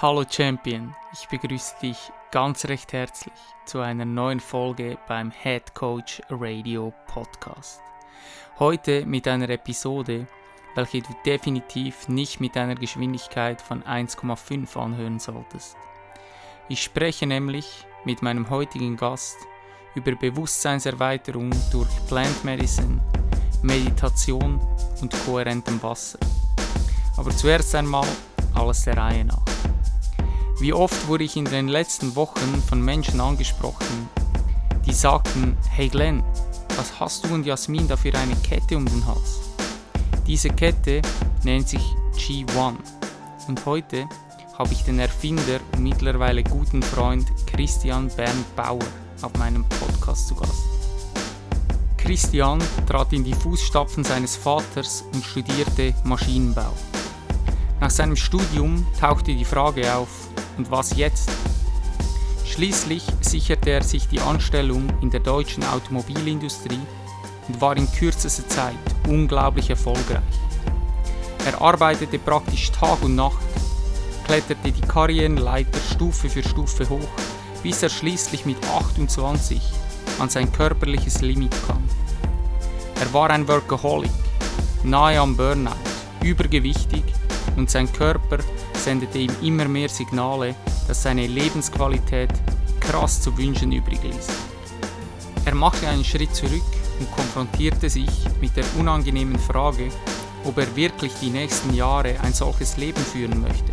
Hallo Champion, ich begrüße dich ganz recht herzlich zu einer neuen Folge beim Head Coach Radio Podcast. Heute mit einer Episode, welche du definitiv nicht mit einer Geschwindigkeit von 1,5 anhören solltest. Ich spreche nämlich mit meinem heutigen Gast über Bewusstseinserweiterung durch Plant Medicine, Meditation und kohärentem Wasser. Aber zuerst einmal alles der Reihe nach. Wie oft wurde ich in den letzten Wochen von Menschen angesprochen, die sagten, hey Glenn, was hast du und Jasmin da für eine Kette um den Hals? Diese Kette nennt sich G1 und heute habe ich den Erfinder und mittlerweile guten Freund Christian Bernd Bauer auf meinem Podcast zu Gast. Christian trat in die Fußstapfen seines Vaters und studierte Maschinenbau. Nach seinem Studium tauchte die Frage auf, und was jetzt? Schließlich sicherte er sich die Anstellung in der deutschen Automobilindustrie und war in kürzester Zeit unglaublich erfolgreich. Er arbeitete praktisch Tag und Nacht, kletterte die Karrierenleiter Stufe für Stufe hoch, bis er schließlich mit 28 an sein körperliches Limit kam. Er war ein Workaholic, nahe am Burnout, übergewichtig und sein Körper sendete ihm immer mehr Signale, dass seine Lebensqualität krass zu wünschen übrig ließ. Er machte einen Schritt zurück und konfrontierte sich mit der unangenehmen Frage, ob er wirklich die nächsten Jahre ein solches Leben führen möchte.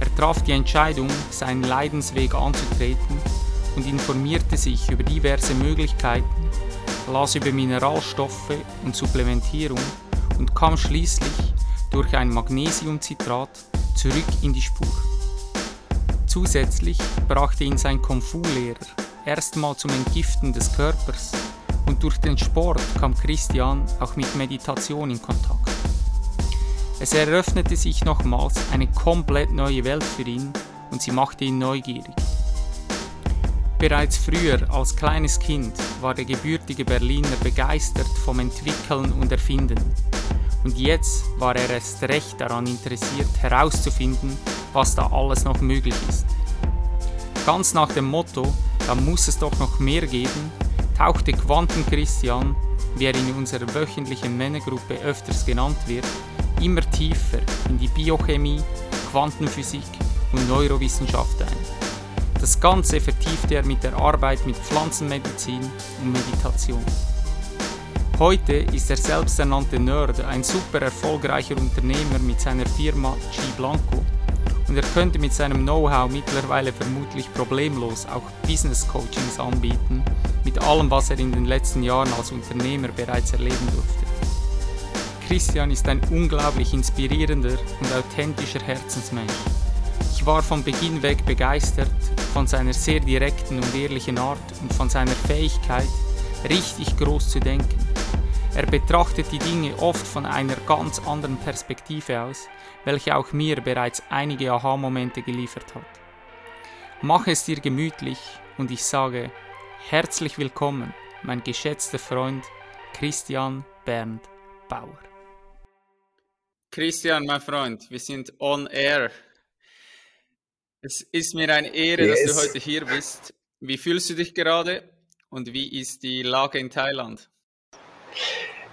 Er traf die Entscheidung, seinen Leidensweg anzutreten und informierte sich über diverse Möglichkeiten, las über Mineralstoffe und Supplementierung und kam schließlich durch ein Magnesiumcitrat zurück in die Spur. Zusätzlich brachte ihn sein Kung-Fu-Lehrer erstmal zum Entgiften des Körpers und durch den Sport kam Christian auch mit Meditation in Kontakt. Es eröffnete sich nochmals eine komplett neue Welt für ihn und sie machte ihn neugierig. Bereits früher als kleines Kind war der gebürtige Berliner begeistert vom Entwickeln und Erfinden und jetzt war er erst recht daran interessiert herauszufinden, was da alles noch möglich ist. Ganz nach dem Motto, da muss es doch noch mehr geben, tauchte Quanten Christian, wie er in unserer wöchentlichen Männergruppe öfters genannt wird, immer tiefer in die Biochemie, Quantenphysik und Neurowissenschaft ein. Das Ganze vertiefte er mit der Arbeit mit Pflanzenmedizin und Meditation. Heute ist er selbsternannte Nerd ein super erfolgreicher Unternehmer mit seiner Firma G Blanco und er könnte mit seinem Know-how mittlerweile vermutlich problemlos auch Business Coachings anbieten, mit allem, was er in den letzten Jahren als Unternehmer bereits erleben durfte. Christian ist ein unglaublich inspirierender und authentischer Herzensmensch. Ich war von Beginn weg begeistert von seiner sehr direkten und ehrlichen Art und von seiner Fähigkeit, richtig groß zu denken. Er betrachtet die Dinge oft von einer ganz anderen Perspektive aus, welche auch mir bereits einige Aha-Momente geliefert hat. Mach es dir gemütlich und ich sage herzlich willkommen, mein geschätzter Freund Christian Bernd Bauer. Christian, mein Freund, wir sind on air. Es ist mir eine Ehre, yes. dass du heute hier bist. Wie fühlst du dich gerade und wie ist die Lage in Thailand?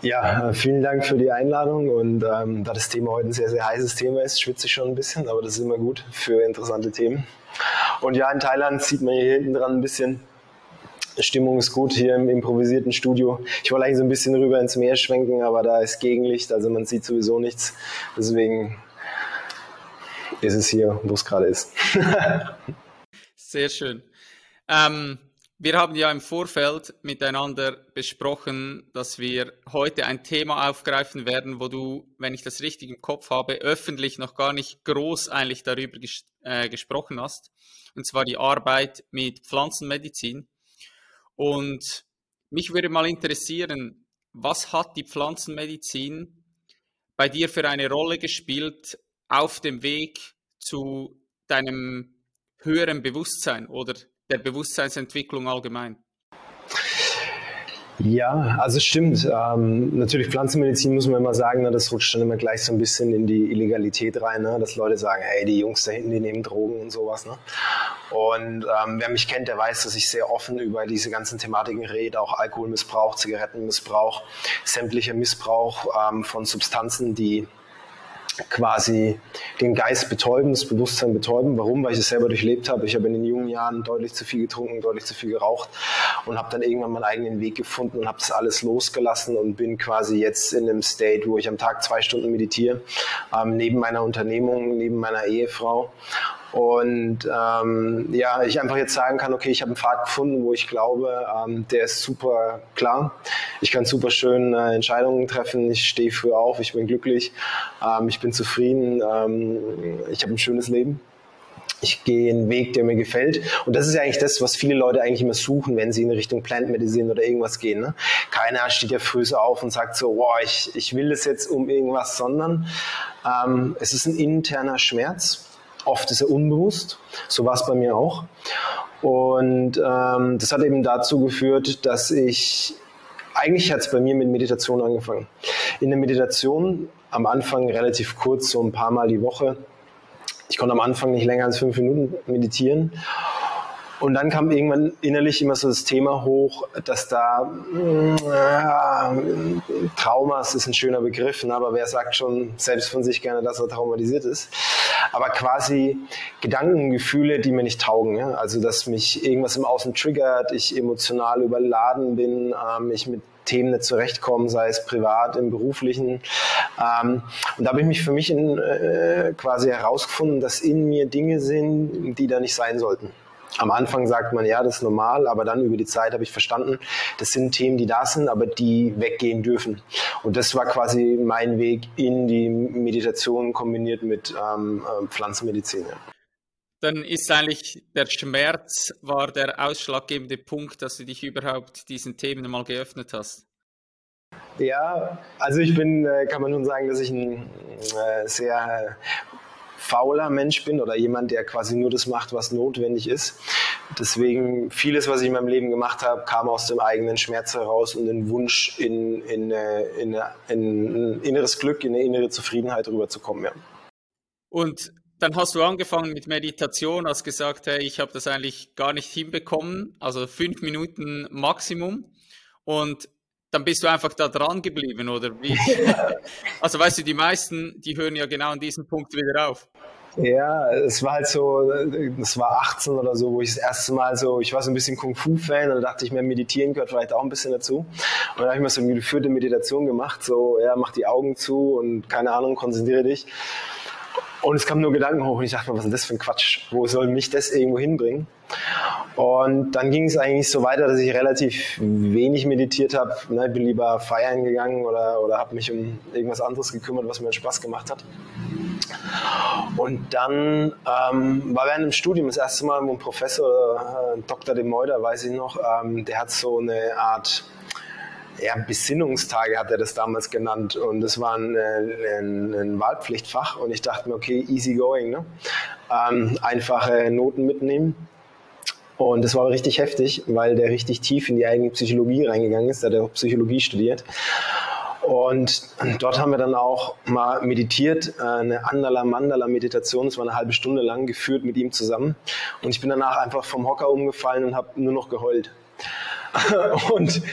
Ja, vielen Dank für die Einladung und ähm, da das Thema heute ein sehr, sehr heißes Thema ist, schwitze ich schon ein bisschen, aber das ist immer gut für interessante Themen. Und ja, in Thailand sieht man hier hinten dran ein bisschen, Stimmung ist gut hier im improvisierten Studio. Ich wollte eigentlich so ein bisschen rüber ins Meer schwenken, aber da ist Gegenlicht, also man sieht sowieso nichts. Deswegen ist es hier, wo es gerade ist. sehr schön. Ähm, Wir haben ja im Vorfeld miteinander besprochen, dass wir heute ein Thema aufgreifen werden, wo du, wenn ich das richtig im Kopf habe, öffentlich noch gar nicht groß eigentlich darüber ges äh, gesprochen hast. Und zwar die Arbeit mit Pflanzenmedizin. Und mich würde mal interessieren, was hat die Pflanzenmedizin bei dir für eine Rolle gespielt auf dem Weg zu deinem höheren Bewusstsein oder der Bewusstseinsentwicklung allgemein? Ja, also stimmt. Ähm, natürlich Pflanzenmedizin muss man immer sagen, ne, das rutscht dann immer gleich so ein bisschen in die Illegalität rein, ne, dass Leute sagen, hey, die Jungs da hinten, die nehmen Drogen und sowas. Ne? Und ähm, wer mich kennt, der weiß, dass ich sehr offen über diese ganzen Thematiken rede, auch Alkoholmissbrauch, Zigarettenmissbrauch, sämtlicher Missbrauch ähm, von Substanzen, die quasi den Geist betäuben, das Bewusstsein betäuben. Warum? Weil ich es selber durchlebt habe. Ich habe in den jungen Jahren deutlich zu viel getrunken, deutlich zu viel geraucht und habe dann irgendwann meinen eigenen Weg gefunden und habe das alles losgelassen und bin quasi jetzt in einem State, wo ich am Tag zwei Stunden meditiere, ähm, neben meiner Unternehmung, neben meiner Ehefrau und ähm, ja, ich einfach jetzt sagen kann, okay, ich habe einen Pfad gefunden, wo ich glaube, ähm, der ist super klar. Ich kann super schön äh, Entscheidungen treffen. Ich stehe früh auf, ich bin glücklich, ähm, ich bin zufrieden, ähm, ich habe ein schönes Leben. Ich gehe einen Weg, der mir gefällt. Und das ist ja eigentlich das, was viele Leute eigentlich immer suchen, wenn sie in Richtung Plant Medicine oder irgendwas gehen. Ne? Keiner steht ja früh auf und sagt so, wow, ich, ich will das jetzt um irgendwas, sondern ähm, es ist ein interner Schmerz Oft ist er unbewusst. So war es bei mir auch. Und ähm, das hat eben dazu geführt, dass ich, eigentlich hat es bei mir mit Meditation angefangen. In der Meditation am Anfang relativ kurz, so ein paar Mal die Woche. Ich konnte am Anfang nicht länger als fünf Minuten meditieren. Und dann kam irgendwann innerlich immer so das Thema hoch, dass da äh, Traumas ist ein schöner Begriff, ne? aber wer sagt schon selbst von sich gerne, dass er traumatisiert ist? Aber quasi Gedanken, Gefühle, die mir nicht taugen. Ja? Also dass mich irgendwas im Außen triggert, ich emotional überladen bin, ähm, ich mit Themen nicht zurechtkomme, sei es privat, im beruflichen. Ähm, und da habe ich mich für mich in, äh, quasi herausgefunden, dass in mir Dinge sind, die da nicht sein sollten. Am Anfang sagt man, ja, das ist normal, aber dann über die Zeit habe ich verstanden, das sind Themen, die da sind, aber die weggehen dürfen. Und das war quasi mein Weg in die Meditation kombiniert mit ähm, äh, Pflanzenmedizin. Dann ist eigentlich der Schmerz war der ausschlaggebende Punkt, dass du dich überhaupt diesen Themen mal geöffnet hast. Ja, also ich bin, äh, kann man schon sagen, dass ich ein äh, sehr fauler Mensch bin oder jemand, der quasi nur das macht, was notwendig ist. Deswegen vieles, was ich in meinem Leben gemacht habe, kam aus dem eigenen Schmerz heraus und den Wunsch, in, in, in, in ein inneres Glück, in eine innere Zufriedenheit rüberzukommen. Ja. Und dann hast du angefangen mit Meditation, hast gesagt, hey, ich habe das eigentlich gar nicht hinbekommen, also fünf Minuten Maximum. Und dann bist du einfach da dran geblieben, oder wie? also weißt du, die meisten, die hören ja genau an diesem Punkt wieder auf. Ja, es war halt so, es war 18 oder so, wo ich das erste Mal so, ich war so ein bisschen Kung-Fu-Fan und da dachte ich mir, meditieren gehört vielleicht auch ein bisschen dazu. Und dann habe ich mir so eine geführte Meditation gemacht, so, ja, mach die Augen zu und keine Ahnung, konzentriere dich. Und es kamen nur Gedanken hoch und ich dachte mir, was ist das für ein Quatsch? Wo soll mich das irgendwo hinbringen? Und dann ging es eigentlich so weiter, dass ich relativ wenig meditiert habe. Ne, bin lieber feiern gegangen oder, oder habe mich um irgendwas anderes gekümmert, was mir Spaß gemacht hat. Und dann ähm, war während dem Studium das erste Mal mit einem Professor, äh, Dr. De Meuder, weiß ich noch, ähm, der hat so eine Art ja, Besinnungstage hat er das damals genannt und das war ein, äh, ein, ein Wahlpflichtfach und ich dachte mir, okay, easy going, ne? Ähm, einfache Noten mitnehmen. Und das war richtig heftig, weil der richtig tief in die eigene Psychologie reingegangen ist. Der hat auch Psychologie studiert. Und dort haben wir dann auch mal meditiert, äh, eine Andala-Mandala-Meditation, das war eine halbe Stunde lang, geführt mit ihm zusammen. Und ich bin danach einfach vom Hocker umgefallen und habe nur noch geheult. und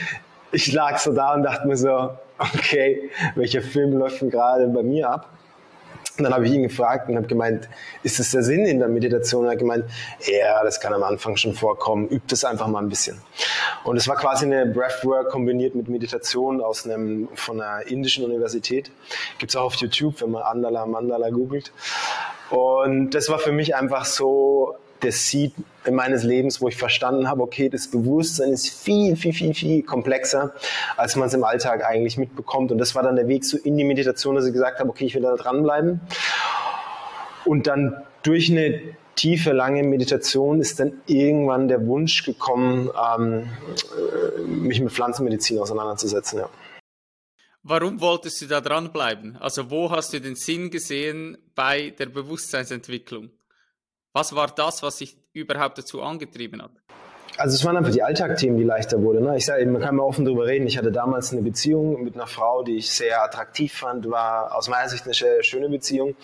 ich lag so da und dachte mir so, okay, welcher Film läuft denn gerade bei mir ab? Und dann habe ich ihn gefragt und habe gemeint, ist das der Sinn in der Meditation? Und er hat gemeint, ja, das kann am Anfang schon vorkommen, übt es einfach mal ein bisschen. Und es war quasi eine Breathwork kombiniert mit Meditation aus einem, von einer indischen Universität. Gibt es auch auf YouTube, wenn man Andala Mandala googelt. Und das war für mich einfach so der Seed meines Lebens, wo ich verstanden habe, okay, das Bewusstsein ist viel, viel, viel, viel komplexer, als man es im Alltag eigentlich mitbekommt. Und das war dann der Weg so in die Meditation, dass ich gesagt habe, okay, ich will da dranbleiben. Und dann durch eine tiefe, lange Meditation ist dann irgendwann der Wunsch gekommen, ähm, äh, mich mit Pflanzenmedizin auseinanderzusetzen. Ja. Warum wolltest du da dranbleiben? Also wo hast du den Sinn gesehen bei der Bewusstseinsentwicklung? Was war das, was dich überhaupt dazu angetrieben hat? Also es waren einfach die Alltagthemen, die leichter wurden. Ne? Ich sage, man kann mal offen darüber reden. Ich hatte damals eine Beziehung mit einer Frau, die ich sehr attraktiv fand, war aus meiner Sicht eine schöne Beziehung.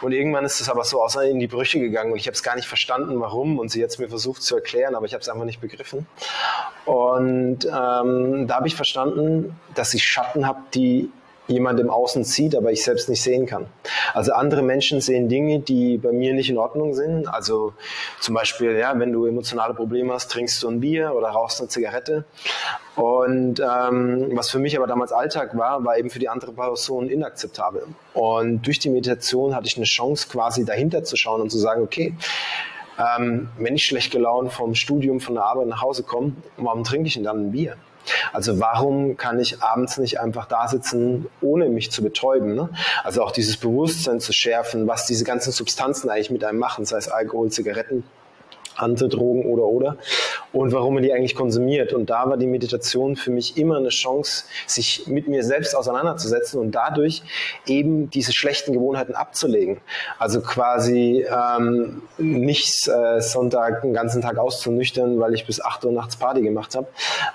Und irgendwann ist es aber so außer in die Brüche gegangen und ich habe es gar nicht verstanden, warum. Und sie hat es mir versucht zu erklären, aber ich habe es einfach nicht begriffen. Und ähm, da habe ich verstanden, dass ich Schatten habe, die jemand im Außen sieht, aber ich selbst nicht sehen kann. Also andere Menschen sehen Dinge, die bei mir nicht in Ordnung sind. Also zum Beispiel, ja, wenn du emotionale Probleme hast, trinkst du ein Bier oder rauchst eine Zigarette. Und ähm, was für mich aber damals Alltag war, war eben für die andere Person inakzeptabel. Und durch die Meditation hatte ich eine Chance, quasi dahinter zu schauen und zu sagen, okay, ähm, wenn ich schlecht gelaunt vom Studium, von der Arbeit nach Hause komme, warum trinke ich denn dann ein Bier? Also warum kann ich abends nicht einfach da sitzen, ohne mich zu betäuben? Ne? Also auch dieses Bewusstsein zu schärfen, was diese ganzen Substanzen eigentlich mit einem machen, sei es Alkohol, Zigaretten, andere Drogen oder oder und warum man die eigentlich konsumiert. Und da war die Meditation für mich immer eine Chance, sich mit mir selbst auseinanderzusetzen und dadurch eben diese schlechten Gewohnheiten abzulegen. Also quasi ähm, nicht äh, Sonntag den ganzen Tag auszunüchtern, weil ich bis 8 Uhr nachts Party gemacht habe,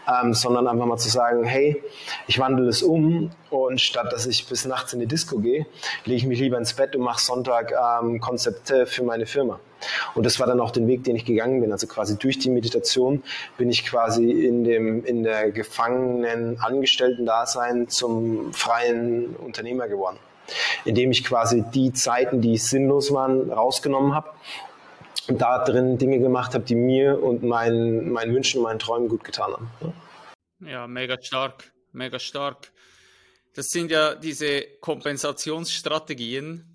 ähm, sondern einfach mal zu sagen, hey, ich wandle es um und statt dass ich bis nachts in die Disco gehe, lege ich mich lieber ins Bett und mache Sonntag ähm, Konzepte für meine Firma. Und das war dann auch den Weg, den ich gegangen bin. Also quasi durch die Meditation bin ich quasi in dem, in der gefangenen Angestellten-Dasein zum freien Unternehmer geworden. Indem ich quasi die Zeiten, die sinnlos waren, rausgenommen habe und da drin Dinge gemacht habe, die mir und meinen, meinen Wünschen meinen Träumen gut getan haben. Ja, mega stark, mega stark. Das sind ja diese Kompensationsstrategien,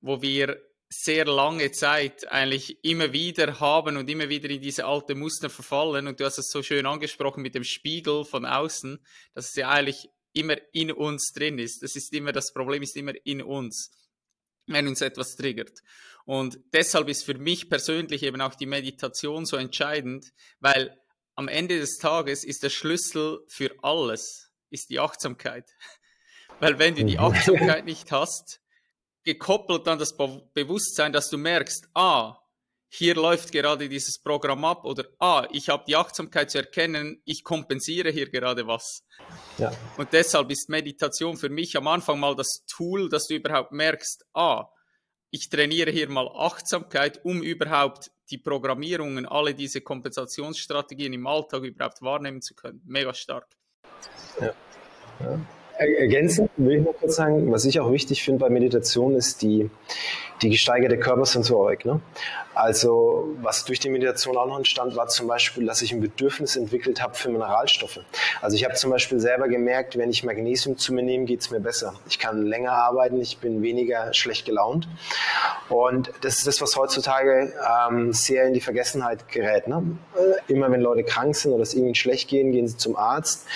wo wir sehr lange Zeit eigentlich immer wieder haben und immer wieder in diese alte Muster verfallen. Und du hast es so schön angesprochen mit dem Spiegel von außen, dass es ja eigentlich immer in uns drin ist. Das ist immer, das Problem ist immer in uns, wenn uns etwas triggert. Und deshalb ist für mich persönlich eben auch die Meditation so entscheidend, weil am Ende des Tages ist der Schlüssel für alles, ist die Achtsamkeit. Weil wenn du die mhm. Achtsamkeit nicht hast, gekoppelt an das Be Bewusstsein, dass du merkst, ah, hier läuft gerade dieses Programm ab oder ah, ich habe die Achtsamkeit zu erkennen, ich kompensiere hier gerade was. Ja. Und deshalb ist Meditation für mich am Anfang mal das Tool, dass du überhaupt merkst, ah, ich trainiere hier mal Achtsamkeit, um überhaupt die Programmierungen, alle diese Kompensationsstrategien im Alltag überhaupt wahrnehmen zu können. Mega stark. Ja. ja. Ergänzend will ich noch kurz sagen, was ich auch wichtig finde bei Meditation ist die, die gesteigerte Körpersensorik. Ne? Also was durch die Meditation auch noch entstand, war zum Beispiel, dass ich ein Bedürfnis entwickelt habe für Mineralstoffe. Also ich habe zum Beispiel selber gemerkt, wenn ich Magnesium zu mir nehme, geht es mir besser. Ich kann länger arbeiten, ich bin weniger schlecht gelaunt. Und das ist das, was heutzutage ähm, sehr in die Vergessenheit gerät. Ne? Äh, immer wenn Leute krank sind oder es ihnen schlecht gehen, gehen sie zum Arzt,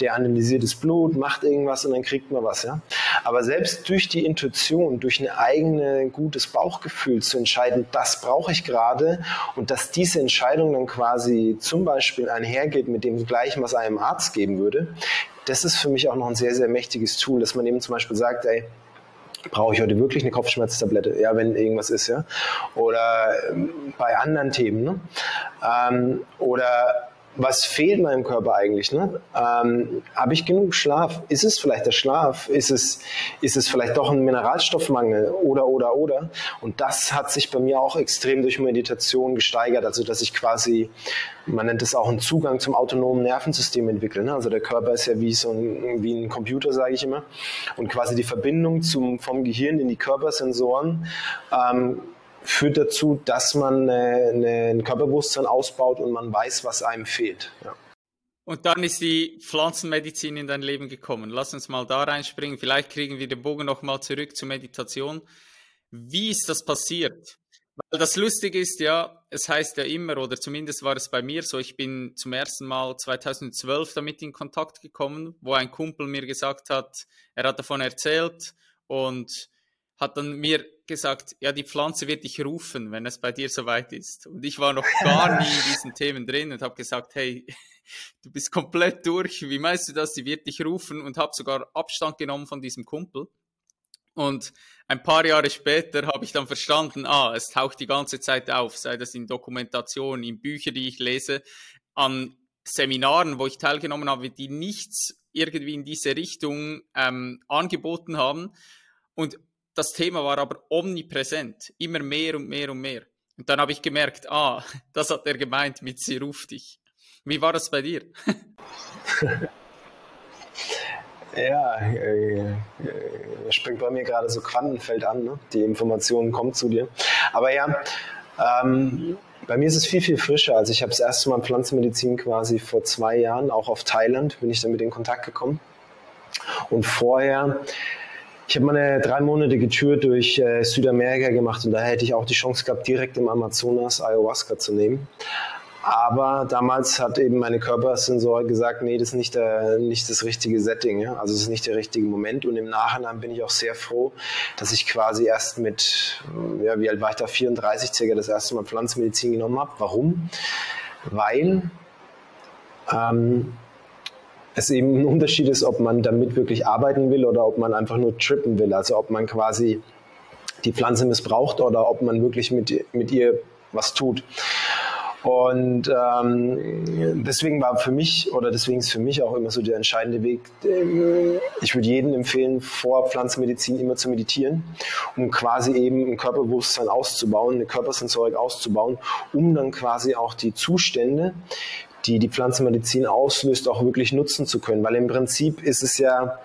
der analysiert das Blut, macht irgendwas und dann kriegt man was. Ja? Aber selbst durch die Intuition, durch ein eigene gutes Bauchgefühl zu entscheiden, das brauche ich gerade und dass diese Entscheidung dann quasi zum Beispiel einhergeht mit dem gleichen, was einem Arzt geben würde, das ist für mich auch noch ein sehr, sehr mächtiges Tool, dass man eben zum Beispiel sagt, ey, brauche ich heute wirklich eine Kopfschmerztablette, ja, wenn irgendwas ist, ja. Oder ähm, bei anderen Themen, ne? Ähm, oder was fehlt meinem Körper eigentlich? Ne? Ähm, Habe ich genug Schlaf? Ist es vielleicht der Schlaf? Ist es, ist es vielleicht doch ein Mineralstoffmangel? Oder, oder, oder? Und das hat sich bei mir auch extrem durch Meditation gesteigert, also dass ich quasi, man nennt es auch einen Zugang zum autonomen Nervensystem entwickle. Ne? Also der Körper ist ja wie so ein, wie ein Computer, sage ich immer. Und quasi die Verbindung zum, vom Gehirn in die Körpersensoren ähm, führt dazu, dass man eine, ein Körperbewusstsein ausbaut und man weiß, was einem fehlt. Ja. Und dann ist die Pflanzenmedizin in dein Leben gekommen. Lass uns mal da reinspringen. Vielleicht kriegen wir den Bogen nochmal zurück zur Meditation. Wie ist das passiert? Weil das Lustige ist ja, es heißt ja immer, oder zumindest war es bei mir so, ich bin zum ersten Mal 2012 damit in Kontakt gekommen, wo ein Kumpel mir gesagt hat, er hat davon erzählt und hat dann mir gesagt, ja, die Pflanze wird dich rufen, wenn es bei dir soweit ist. Und ich war noch gar nie in diesen Themen drin und habe gesagt, hey, du bist komplett durch, wie meinst du das, sie wird dich rufen und habe sogar Abstand genommen von diesem Kumpel. Und ein paar Jahre später habe ich dann verstanden, ah, es taucht die ganze Zeit auf, sei das in Dokumentationen, in Büchern, die ich lese, an Seminaren, wo ich teilgenommen habe, die nichts irgendwie in diese Richtung ähm, angeboten haben. Und das Thema war aber omnipräsent, immer mehr und mehr und mehr. Und dann habe ich gemerkt, ah, das hat er gemeint mit sie ruft dich. Wie war das bei dir? Ja, äh, äh, springt bei mir gerade so Quantenfeld an. Ne? Die Information kommt zu dir. Aber ja, ähm, bei mir ist es viel, viel frischer. Also ich habe das erste Mal Pflanzenmedizin quasi vor zwei Jahren, auch auf Thailand, bin ich damit in Kontakt gekommen. Und vorher, ich habe meine drei Monate Tour durch äh, Südamerika gemacht und da hätte ich auch die Chance gehabt, direkt im Amazonas Ayahuasca zu nehmen. Aber damals hat eben meine Körpersensor gesagt, nee, das ist nicht, der, nicht das richtige Setting, ja? also es ist nicht der richtige Moment. Und im Nachhinein bin ich auch sehr froh, dass ich quasi erst mit, ja, wie alt war ich da, 34 circa, das erste Mal Pflanzenmedizin genommen habe. Warum? Weil ähm, es eben ein Unterschied ist, ob man damit wirklich arbeiten will oder ob man einfach nur trippen will. Also ob man quasi die Pflanze missbraucht oder ob man wirklich mit, mit ihr was tut. Und ähm, deswegen war für mich, oder deswegen ist für mich auch immer so der entscheidende Weg, äh, ich würde jedem empfehlen, vor Pflanzenmedizin immer zu meditieren, um quasi eben ein Körperbewusstsein auszubauen, eine Körpersensorik auszubauen, um dann quasi auch die Zustände, die die Pflanzenmedizin auslöst, auch wirklich nutzen zu können. Weil im Prinzip ist es ja,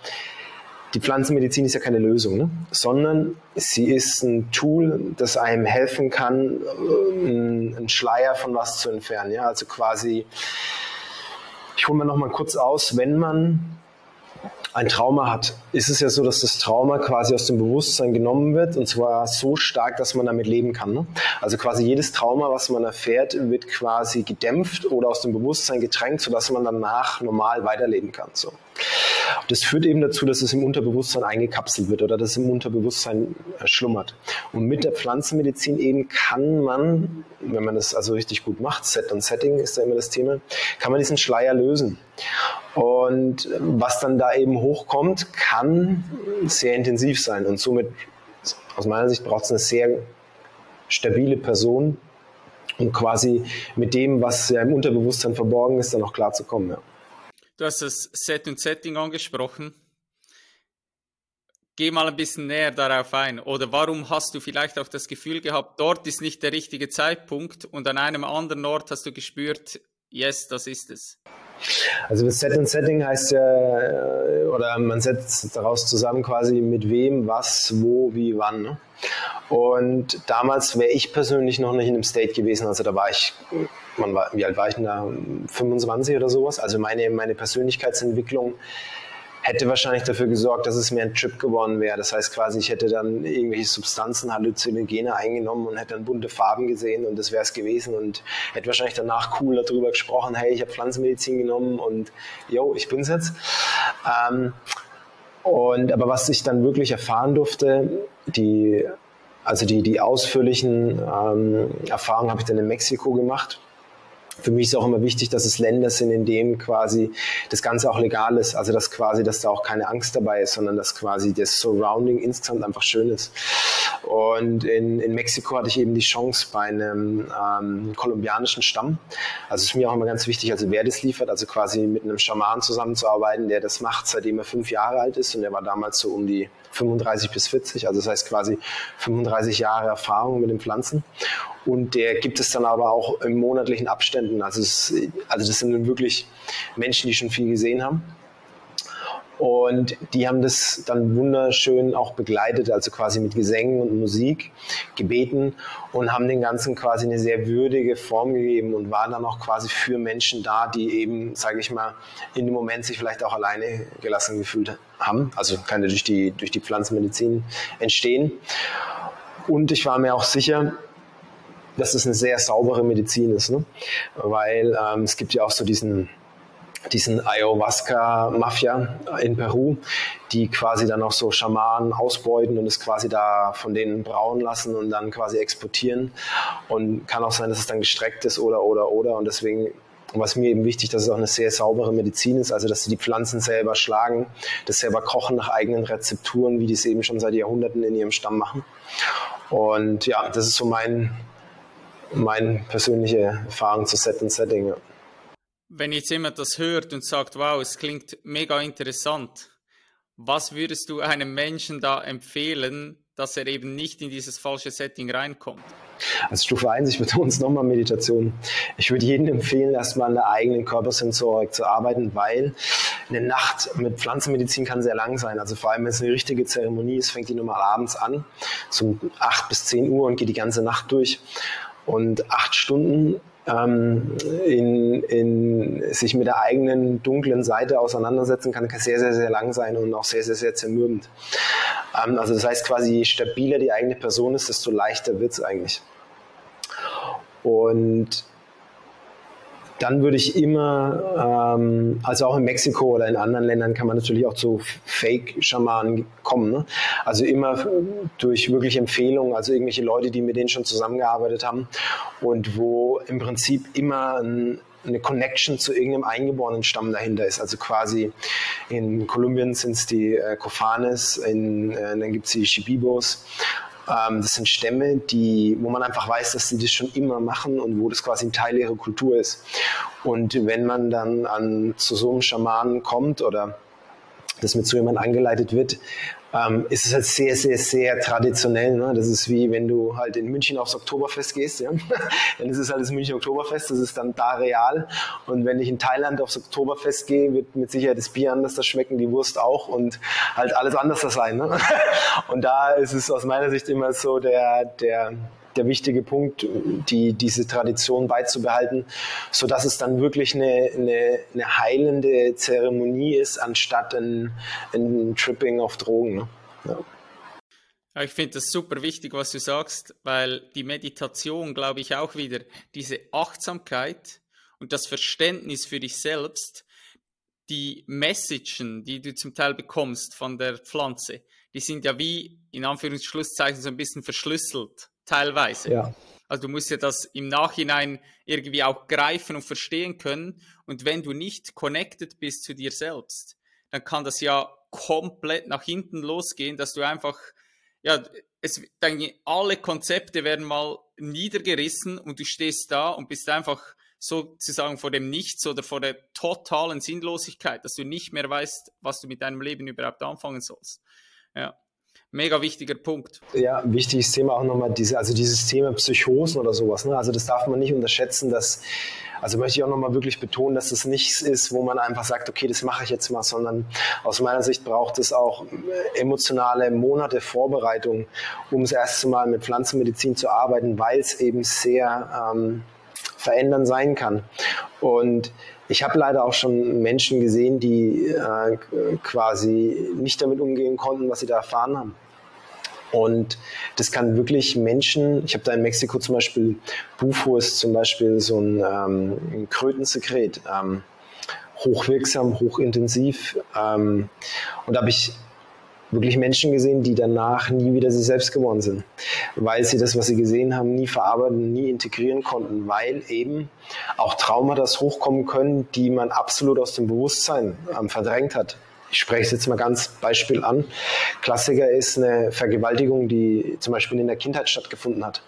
die Pflanzenmedizin ist ja keine Lösung, ne? sondern sie ist ein Tool, das einem helfen kann, äh, einen Schleier von was zu entfernen. Ja? Also quasi, ich hole mir noch mal kurz aus, wenn man ein Trauma hat, ist es ja so, dass das Trauma quasi aus dem Bewusstsein genommen wird und zwar so stark, dass man damit leben kann. Ne? Also quasi jedes Trauma, was man erfährt, wird quasi gedämpft oder aus dem Bewusstsein getränkt, sodass man danach normal weiterleben kann. So. Das führt eben dazu, dass es im Unterbewusstsein eingekapselt wird oder dass es im Unterbewusstsein schlummert. Und mit der Pflanzenmedizin eben kann man, wenn man das also richtig gut macht, Set und Setting ist da immer das Thema, kann man diesen Schleier lösen. Und was dann da eben hochkommt, kann sehr intensiv sein. Und somit, aus meiner Sicht, braucht es eine sehr stabile Person, um quasi mit dem, was ja im Unterbewusstsein verborgen ist, dann auch klarzukommen. Ja. Du hast das Set und Setting angesprochen. Geh mal ein bisschen näher darauf ein. Oder warum hast du vielleicht auch das Gefühl gehabt, dort ist nicht der richtige Zeitpunkt und an einem anderen Ort hast du gespürt, yes, das ist es? Also das Set und Setting heißt ja, äh, oder man setzt daraus zusammen quasi mit wem, was, wo, wie, wann. Ne? Und damals wäre ich persönlich noch nicht in einem State gewesen. Also da war ich, man war, wie alt war ich denn da? 25 oder sowas. Also meine, meine Persönlichkeitsentwicklung hätte wahrscheinlich dafür gesorgt, dass es mehr ein Trip geworden wäre. Das heißt quasi, ich hätte dann irgendwelche Substanzen, Halluzinogene eingenommen und hätte dann bunte Farben gesehen und das wäre es gewesen und hätte wahrscheinlich danach cool darüber gesprochen, hey, ich habe Pflanzenmedizin genommen und yo, ich bin's jetzt. Ähm, und aber was ich dann wirklich erfahren durfte, die also die, die ausführlichen ähm, Erfahrungen habe ich dann in Mexiko gemacht für mich ist auch immer wichtig, dass es Länder sind, in denen quasi das Ganze auch legal ist. Also dass quasi, dass da auch keine Angst dabei ist, sondern dass quasi das Surrounding insgesamt einfach schön ist. Und in, in Mexiko hatte ich eben die Chance bei einem ähm, kolumbianischen Stamm. Also es ist mir auch immer ganz wichtig, also wer das liefert, also quasi mit einem Schaman zusammenzuarbeiten, der das macht, seitdem er fünf Jahre alt ist. Und der war damals so um die 35 bis 40, also das heißt quasi 35 Jahre Erfahrung mit den Pflanzen. Und der gibt es dann aber auch in monatlichen Abständen. Also, es, also das sind wirklich Menschen, die schon viel gesehen haben. Und die haben das dann wunderschön auch begleitet, also quasi mit Gesängen und Musik, gebeten und haben den Ganzen quasi eine sehr würdige Form gegeben und waren dann auch quasi für Menschen da, die eben, sage ich mal, in dem Moment sich vielleicht auch alleine gelassen gefühlt haben. Also kann durch die, durch die Pflanzenmedizin entstehen. Und ich war mir auch sicher, dass es eine sehr saubere Medizin ist. Ne? Weil ähm, es gibt ja auch so diesen diesen Ayahuasca-Mafia in Peru, die quasi dann auch so Schamanen ausbeuten und es quasi da von denen brauen lassen und dann quasi exportieren. Und kann auch sein, dass es dann gestreckt ist oder, oder, oder. Und deswegen was mir eben wichtig, dass es auch eine sehr saubere Medizin ist, also dass sie die Pflanzen selber schlagen, das selber kochen nach eigenen Rezepturen, wie die es eben schon seit Jahrhunderten in ihrem Stamm machen. Und ja, das ist so mein, meine persönliche Erfahrung zu Set und Setting. Ja wenn jetzt jemand das hört und sagt, wow, es klingt mega interessant, was würdest du einem Menschen da empfehlen, dass er eben nicht in dieses falsche Setting reinkommt? Also Stufe 1, ich betone es nochmal Meditation. Ich würde jedem empfehlen, erstmal an der eigenen Körpersensorik zu arbeiten, weil eine Nacht mit Pflanzenmedizin kann sehr lang sein. Also vor allem, wenn es eine richtige Zeremonie ist, fängt die normal abends an, so um 8 bis 10 Uhr und geht die ganze Nacht durch. Und acht Stunden ähm, in, in sich mit der eigenen dunklen Seite auseinandersetzen kann, kann sehr, sehr, sehr lang sein und auch sehr, sehr, sehr zermürbend. Ähm, also das heißt quasi, je stabiler die eigene Person ist, desto leichter wird es eigentlich. Und dann würde ich immer, ähm, also auch in Mexiko oder in anderen Ländern kann man natürlich auch zu Fake-Schamanen kommen. Ne? Also immer durch wirklich Empfehlungen, also irgendwelche Leute, die mit denen schon zusammengearbeitet haben und wo im Prinzip immer ein eine Connection zu irgendeinem eingeborenen Stamm dahinter ist. Also quasi in Kolumbien sind es die äh, Kofanes, in, äh, dann gibt es die Shibibos ähm, das sind Stämme, die, wo man einfach weiß, dass sie das schon immer machen und wo das quasi ein Teil ihrer Kultur ist. Und wenn man dann an, zu so einem Schamanen kommt oder das mit so jemandem angeleitet wird, ähm, ist es halt sehr, sehr, sehr traditionell. Ne? Das ist wie wenn du halt in München aufs Oktoberfest gehst. Ja? dann ist es halt das München Oktoberfest, das ist dann da real. Und wenn ich in Thailand aufs Oktoberfest gehe, wird mit Sicherheit das Bier anders das schmecken, die Wurst auch und halt alles anders das sein. Ne? und da ist es aus meiner Sicht immer so der, der der wichtige Punkt, die, diese Tradition beizubehalten, so dass es dann wirklich eine, eine, eine heilende Zeremonie ist, anstatt ein, ein Tripping auf Drogen. Ne? Ja, ich finde das super wichtig, was du sagst, weil die Meditation, glaube ich, auch wieder diese Achtsamkeit und das Verständnis für dich selbst, die Messagen, die du zum Teil bekommst von der Pflanze, die sind ja wie in Anführungsschlusszeichen so ein bisschen verschlüsselt teilweise. Ja. Also du musst ja das im Nachhinein irgendwie auch greifen und verstehen können. Und wenn du nicht connected bist zu dir selbst, dann kann das ja komplett nach hinten losgehen, dass du einfach, ja, es, dann alle Konzepte werden mal niedergerissen und du stehst da und bist einfach sozusagen vor dem Nichts oder vor der totalen Sinnlosigkeit, dass du nicht mehr weißt, was du mit deinem Leben überhaupt anfangen sollst. Ja mega wichtiger Punkt. Ja, wichtiges Thema auch nochmal, diese, also dieses Thema Psychosen oder sowas. Ne? Also das darf man nicht unterschätzen, dass, also möchte ich auch nochmal wirklich betonen, dass das nichts ist, wo man einfach sagt, okay, das mache ich jetzt mal, sondern aus meiner Sicht braucht es auch emotionale Monate Vorbereitung, um das erste Mal mit Pflanzenmedizin zu arbeiten, weil es eben sehr ähm, verändern sein kann. Und ich habe leider auch schon Menschen gesehen, die äh, quasi nicht damit umgehen konnten, was sie da erfahren haben. Und das kann wirklich Menschen, ich habe da in Mexiko zum Beispiel, Bufo ist zum Beispiel so ein, ähm, ein Krötensekret, ähm, hochwirksam, hochintensiv. Ähm, und da habe ich wirklich Menschen gesehen, die danach nie wieder sie selbst geworden sind, weil sie das, was sie gesehen haben, nie verarbeiten, nie integrieren konnten, weil eben auch Traumata hochkommen können, die man absolut aus dem Bewusstsein ähm, verdrängt hat ich spreche es jetzt mal ganz Beispiel an. Klassiker ist eine Vergewaltigung, die zum Beispiel in der Kindheit stattgefunden hat.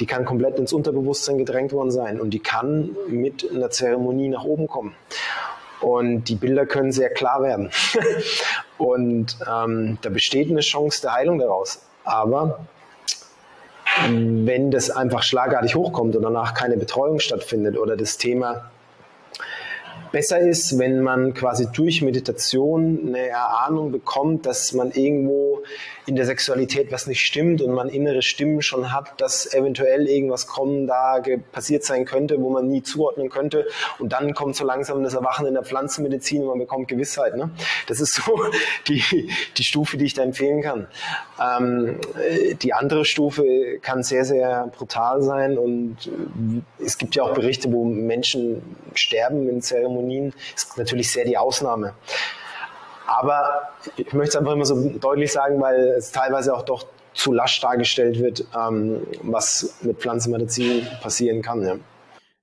Die kann komplett ins Unterbewusstsein gedrängt worden sein und die kann mit einer Zeremonie nach oben kommen. Und die Bilder können sehr klar werden. und ähm, da besteht eine Chance der Heilung daraus. Aber wenn das einfach schlagartig hochkommt und danach keine Betreuung stattfindet oder das Thema besser ist, wenn man quasi durch Meditation eine Erahnung bekommt, dass man irgendwo in der Sexualität was nicht stimmt und man innere Stimmen schon hat, dass eventuell irgendwas kommen da passiert sein könnte, wo man nie zuordnen könnte. Und dann kommt so langsam das Erwachen in der Pflanzenmedizin und man bekommt Gewissheit. Ne? Das ist so die, die Stufe, die ich da empfehlen kann. Ähm, die andere Stufe kann sehr, sehr brutal sein und es gibt ja auch Berichte, wo Menschen sterben in Zeremonien. Das ist natürlich sehr die Ausnahme. Aber ich möchte es einfach immer so deutlich sagen, weil es teilweise auch doch zu lasch dargestellt wird, ähm, was mit Pflanzenmedizin passieren kann. Ja.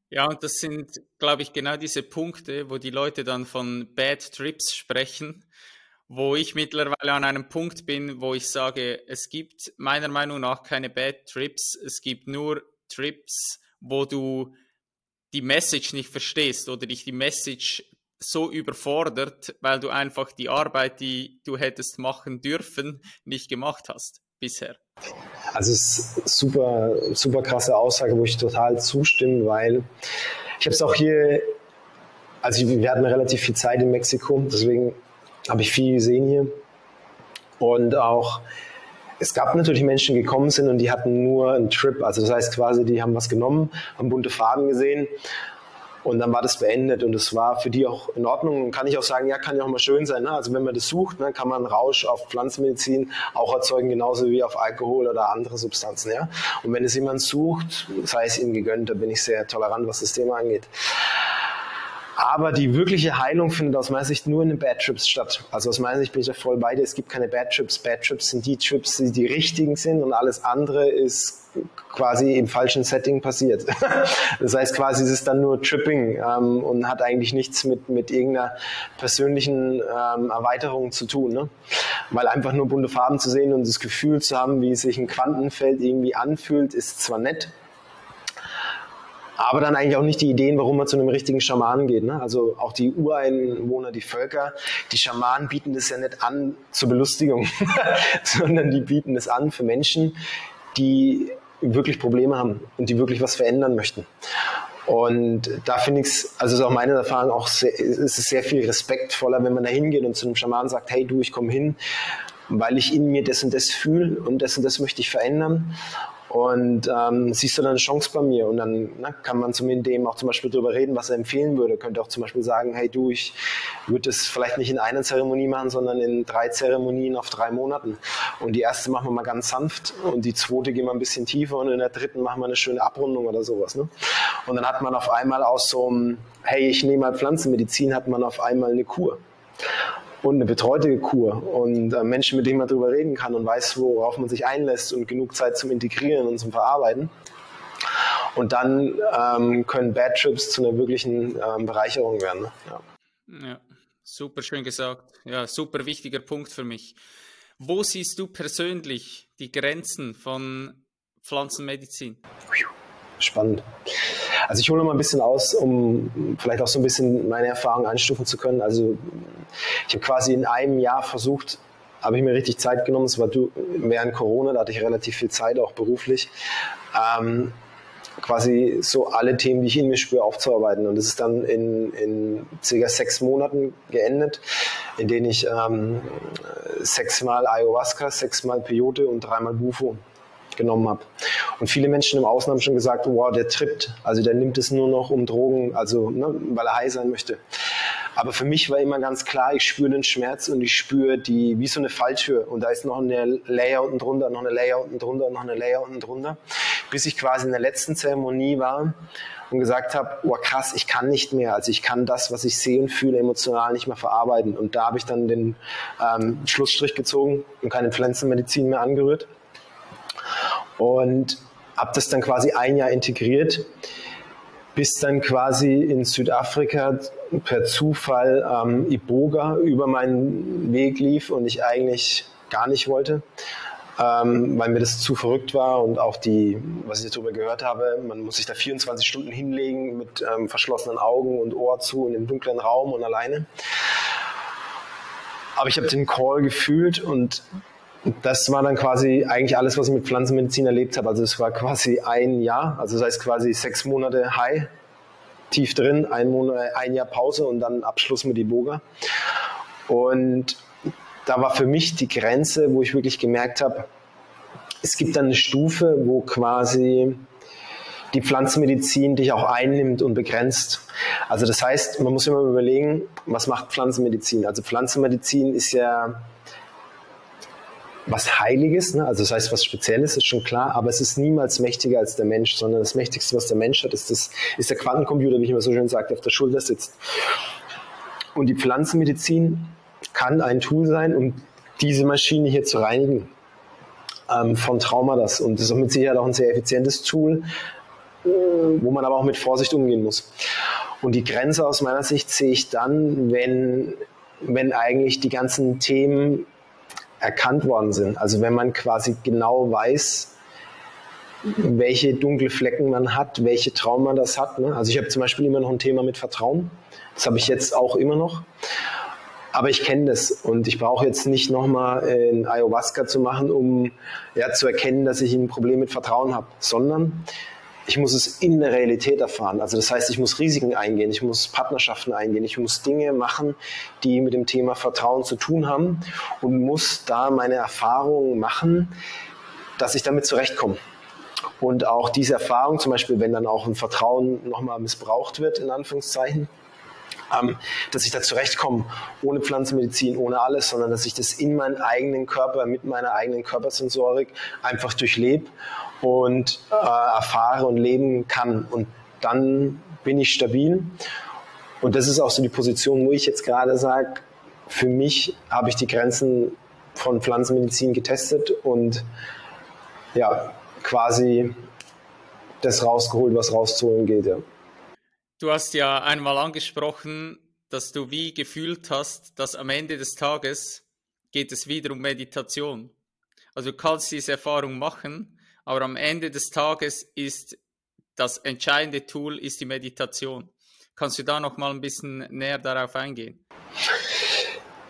Ja, und das sind, glaube ich, genau diese Punkte, wo die Leute dann von Bad Trips sprechen, wo ich mittlerweile an einem Punkt bin, wo ich sage, es gibt meiner Meinung nach keine Bad Trips, es gibt nur Trips, wo du die Message nicht verstehst oder dich die Message so überfordert, weil du einfach die Arbeit, die du hättest machen dürfen, nicht gemacht hast bisher. Also es ist super, super krasse Aussage, wo ich total zustimme, weil ich habe es auch hier, also wir hatten relativ viel Zeit in Mexiko, deswegen habe ich viel gesehen hier. Und auch es gab natürlich Menschen, die gekommen sind und die hatten nur einen Trip, also das heißt quasi, die haben was genommen, haben bunte Farben gesehen und dann war das beendet und es war für die auch in Ordnung. Und kann ich auch sagen, ja, kann ja auch mal schön sein. Ne? Also wenn man das sucht, ne, kann man Rausch auf Pflanzenmedizin auch erzeugen, genauso wie auf Alkohol oder andere Substanzen. Ja? Und wenn es jemand sucht, sei es ihm gegönnt, da bin ich sehr tolerant, was das Thema angeht. Aber die wirkliche Heilung findet aus meiner Sicht nur in den Bad Trips statt. Also aus meiner Sicht bin ich da voll bei dir. Es gibt keine Bad Trips. Bad Trips sind die Trips, die die richtigen sind und alles andere ist quasi im falschen Setting passiert. Das heißt quasi, es ist dann nur Tripping ähm, und hat eigentlich nichts mit, mit irgendeiner persönlichen ähm, Erweiterung zu tun. Ne? Weil einfach nur bunte Farben zu sehen und das Gefühl zu haben, wie sich ein Quantenfeld irgendwie anfühlt, ist zwar nett, aber dann eigentlich auch nicht die Ideen, warum man zu einem richtigen Schamanen geht. Ne? Also auch die Ureinwohner, die Völker, die Schamanen bieten das ja nicht an zur Belustigung, sondern die bieten es an für Menschen, die wirklich Probleme haben und die wirklich was verändern möchten. Und da finde ich es, also ist auch meine Erfahrung, auch sehr, ist es sehr viel respektvoller, wenn man da hingeht und zu einem Schamanen sagt, hey du, ich komme hin, weil ich in mir das und das fühle und das und das möchte ich verändern. Und ähm, siehst du dann eine Chance bei mir und dann na, kann man zum dem auch zum Beispiel darüber reden, was er empfehlen würde. Könnte auch zum Beispiel sagen, hey du, ich würde das vielleicht nicht in einer Zeremonie machen, sondern in drei Zeremonien auf drei Monaten. Und die erste machen wir mal ganz sanft und die zweite gehen wir ein bisschen tiefer und in der dritten machen wir eine schöne Abrundung oder sowas. Ne? Und dann hat man auf einmal aus so einem, hey, ich nehme mal Pflanzenmedizin, hat man auf einmal eine Kur und eine betreute Kur und äh, Menschen, mit denen man darüber reden kann und weiß, worauf man sich einlässt und genug Zeit zum Integrieren und zum Verarbeiten. Und dann ähm, können Bad Trips zu einer wirklichen ähm, Bereicherung werden. Ja. ja, super schön gesagt. Ja, super wichtiger Punkt für mich. Wo siehst du persönlich die Grenzen von Pflanzenmedizin? Spannend. Also ich hole mal ein bisschen aus, um vielleicht auch so ein bisschen meine Erfahrungen einstufen zu können. Also ich habe quasi in einem Jahr versucht, habe ich mir richtig Zeit genommen. Es war während Corona, da hatte ich relativ viel Zeit, auch beruflich. Ähm, quasi so alle Themen, die ich in mir spüre, aufzuarbeiten. Und das ist dann in, in circa sechs Monaten geendet, in denen ich ähm, sechsmal Ayahuasca, sechsmal Peyote und dreimal Bufo genommen habe. Und viele Menschen im Außen haben schon gesagt, wow, der trippt. Also der nimmt es nur noch um Drogen, also ne, weil er high sein möchte. Aber für mich war immer ganz klar, ich spüre den Schmerz und ich spüre die, wie so eine Falltür. Und da ist noch eine Layer unten drunter, noch eine Layer unten drunter, noch eine Layer unten drunter. Bis ich quasi in der letzten Zeremonie war und gesagt habe, oh krass, ich kann nicht mehr. Also ich kann das, was ich sehe und fühle, emotional nicht mehr verarbeiten. Und da habe ich dann den ähm, Schlussstrich gezogen und keine Pflanzenmedizin mehr angerührt und habe das dann quasi ein Jahr integriert, bis dann quasi in Südafrika per Zufall ähm, Iboga über meinen Weg lief und ich eigentlich gar nicht wollte, ähm, weil mir das zu verrückt war und auch die, was ich darüber gehört habe, man muss sich da 24 Stunden hinlegen mit ähm, verschlossenen Augen und Ohr zu und im dunklen Raum und alleine. Aber ich habe den Call gefühlt und das war dann quasi eigentlich alles, was ich mit Pflanzenmedizin erlebt habe. Also es war quasi ein Jahr, also das heißt quasi sechs Monate High, tief drin, ein, Monat, ein Jahr Pause und dann Abschluss mit Iboga. Und da war für mich die Grenze, wo ich wirklich gemerkt habe, es gibt dann eine Stufe, wo quasi die Pflanzenmedizin dich auch einnimmt und begrenzt. Also das heißt, man muss immer überlegen, was macht Pflanzenmedizin? Also Pflanzenmedizin ist ja was Heiliges, ne? also das heißt was Spezielles, ist schon klar, aber es ist niemals mächtiger als der Mensch, sondern das Mächtigste, was der Mensch hat, ist, das, ist der Quantencomputer, wie ich immer so schön sage, der auf der Schulter sitzt. Und die Pflanzenmedizin kann ein Tool sein, um diese Maschine hier zu reinigen ähm, von das. Und das ist mit Sicherheit auch ein sehr effizientes Tool, wo man aber auch mit Vorsicht umgehen muss. Und die Grenze aus meiner Sicht sehe ich dann, wenn, wenn eigentlich die ganzen Themen erkannt worden sind. Also wenn man quasi genau weiß, welche dunkle Flecken man hat, welche Trauma das hat. Ne? Also ich habe zum Beispiel immer noch ein Thema mit Vertrauen. Das habe ich jetzt auch immer noch. Aber ich kenne das und ich brauche jetzt nicht nochmal ein Ayahuasca zu machen, um ja, zu erkennen, dass ich ein Problem mit Vertrauen habe, sondern ich muss es in der Realität erfahren. Also das heißt, ich muss Risiken eingehen, ich muss Partnerschaften eingehen, ich muss Dinge machen, die mit dem Thema Vertrauen zu tun haben und muss da meine Erfahrungen machen, dass ich damit zurechtkomme. Und auch diese Erfahrung, zum Beispiel, wenn dann auch ein Vertrauen nochmal missbraucht wird, in Anführungszeichen, ähm, dass ich da zurechtkomme, ohne Pflanzenmedizin, ohne alles, sondern dass ich das in meinen eigenen Körper, mit meiner eigenen Körpersensorik einfach durchlebe und äh, erfahre und leben kann. Und dann bin ich stabil. Und das ist auch so die Position, wo ich jetzt gerade sage, für mich habe ich die Grenzen von Pflanzenmedizin getestet und ja, quasi das rausgeholt, was rauszuholen geht. Ja. Du hast ja einmal angesprochen, dass du wie gefühlt hast, dass am Ende des Tages geht es wieder um Meditation. Also du kannst diese Erfahrung machen, aber am Ende des Tages ist das entscheidende Tool ist die Meditation. Kannst du da noch mal ein bisschen näher darauf eingehen?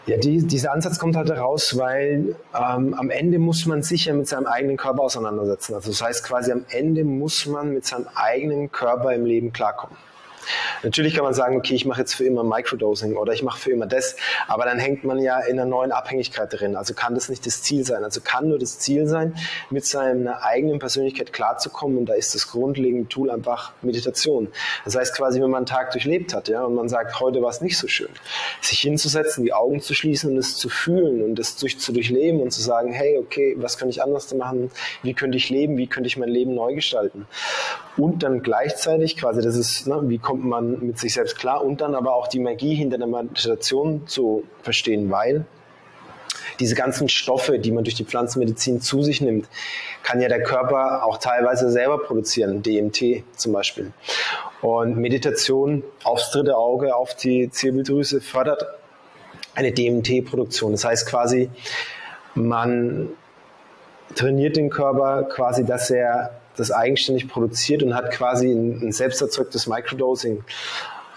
Ja, die, dieser Ansatz kommt halt heraus, weil ähm, am Ende muss man sich ja mit seinem eigenen Körper auseinandersetzen. Also das heißt quasi, am Ende muss man mit seinem eigenen Körper im Leben klarkommen. Natürlich kann man sagen, okay, ich mache jetzt für immer Microdosing oder ich mache für immer das, aber dann hängt man ja in einer neuen Abhängigkeit drin. Also kann das nicht das Ziel sein. Also kann nur das Ziel sein, mit seiner eigenen Persönlichkeit klarzukommen und da ist das grundlegende Tool einfach Meditation. Das heißt quasi, wenn man einen Tag durchlebt hat, ja, und man sagt, heute war es nicht so schön, sich hinzusetzen, die Augen zu schließen und es zu fühlen und es durch, zu durchleben und zu sagen, hey, okay, was könnte ich anders machen? Wie könnte ich leben? Wie könnte ich mein Leben neu gestalten? Und dann gleichzeitig quasi, das ist, ne, wie kommt man mit sich selbst klar und dann aber auch die Magie hinter der Meditation zu verstehen, weil diese ganzen Stoffe, die man durch die Pflanzenmedizin zu sich nimmt, kann ja der Körper auch teilweise selber produzieren, DMT zum Beispiel. Und Meditation aufs dritte Auge, auf die Zirbeldrüse fördert eine DMT-Produktion. Das heißt quasi, man trainiert den Körper quasi, dass er das eigenständig produziert und hat quasi ein, ein selbst erzeugtes Microdosing.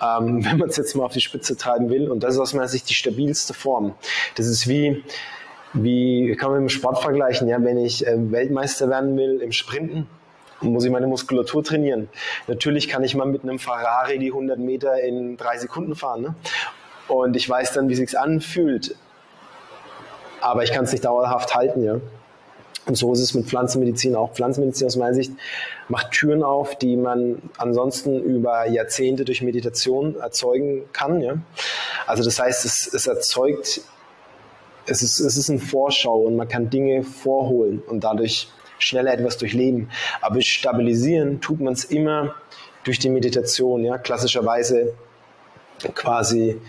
Ähm, wenn man es jetzt mal auf die Spitze treiben will. Und das ist aus meiner Sicht die stabilste Form. Das ist wie, wie kann man mit dem Sport vergleichen? Ja, wenn ich äh, Weltmeister werden will im Sprinten, muss ich meine Muskulatur trainieren. Natürlich kann ich mal mit einem Ferrari die 100 Meter in drei Sekunden fahren. Ne? Und ich weiß dann, wie sich's anfühlt. Aber ich kann es nicht dauerhaft halten, ja. Und so ist es mit Pflanzenmedizin auch. Pflanzenmedizin aus meiner Sicht macht Türen auf, die man ansonsten über Jahrzehnte durch Meditation erzeugen kann. Ja? Also das heißt, es, es erzeugt, es ist, es ist eine Vorschau und man kann Dinge vorholen und dadurch schneller etwas durchleben. Aber stabilisieren tut man es immer durch die Meditation, ja, klassischerweise quasi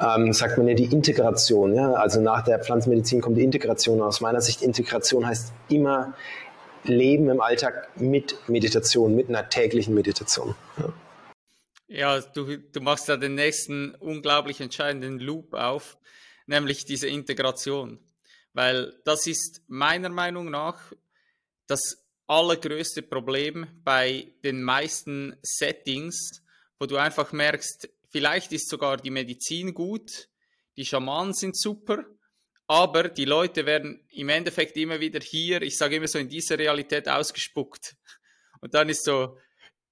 ähm, sagt man ja die Integration. Ja? Also nach der Pflanzenmedizin kommt die Integration. Aus meiner Sicht Integration heißt immer Leben im Alltag mit Meditation, mit einer täglichen Meditation. Ja. Ja, du, du machst da den nächsten unglaublich entscheidenden Loop auf, nämlich diese Integration. Weil das ist meiner Meinung nach das allergrößte Problem bei den meisten Settings, wo du einfach merkst, Vielleicht ist sogar die Medizin gut, die Schamanen sind super, aber die Leute werden im Endeffekt immer wieder hier, ich sage immer so, in dieser Realität ausgespuckt. Und dann ist so,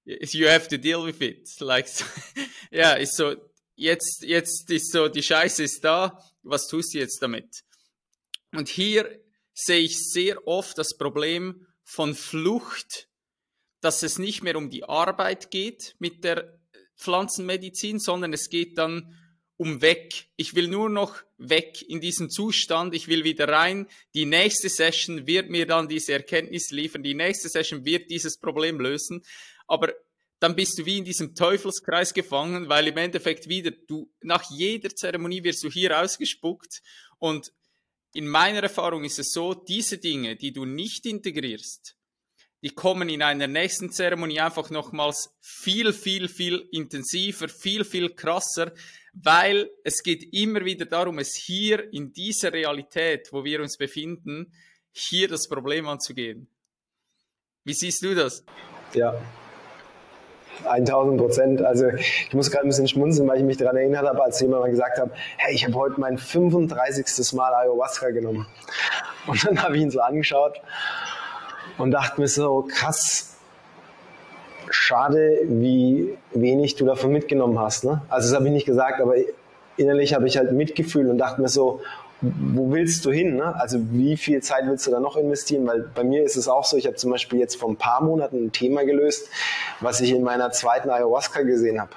you have to deal with it. Like, ja, ist so, jetzt, jetzt ist so, die Scheiße ist da, was tust du jetzt damit? Und hier sehe ich sehr oft das Problem von Flucht, dass es nicht mehr um die Arbeit geht mit der Pflanzenmedizin, sondern es geht dann um weg. Ich will nur noch weg in diesen Zustand. Ich will wieder rein. Die nächste Session wird mir dann diese Erkenntnis liefern. Die nächste Session wird dieses Problem lösen. Aber dann bist du wie in diesem Teufelskreis gefangen, weil im Endeffekt wieder du, nach jeder Zeremonie wirst du hier ausgespuckt und in meiner Erfahrung ist es so, diese Dinge, die du nicht integrierst, die kommen in einer nächsten Zeremonie einfach nochmals viel, viel, viel intensiver, viel, viel krasser, weil es geht immer wieder darum, es hier in dieser Realität, wo wir uns befinden, hier das Problem anzugehen. Wie siehst du das? Ja, 1000 Prozent. Also ich muss gerade ein bisschen schmunzeln, weil ich mich daran erinnert habe, als jemand mal gesagt hat, hey, ich habe heute mein 35. Mal Ayahuasca genommen. Und dann habe ich ihn so angeschaut und dachte mir so, krass, schade, wie wenig du davon mitgenommen hast. Ne? Also das habe ich nicht gesagt, aber innerlich habe ich halt Mitgefühl und dachte mir so, wo willst du hin? Ne? Also wie viel Zeit willst du da noch investieren? Weil bei mir ist es auch so, ich habe zum Beispiel jetzt vor ein paar Monaten ein Thema gelöst, was ich in meiner zweiten Ayahuasca gesehen habe.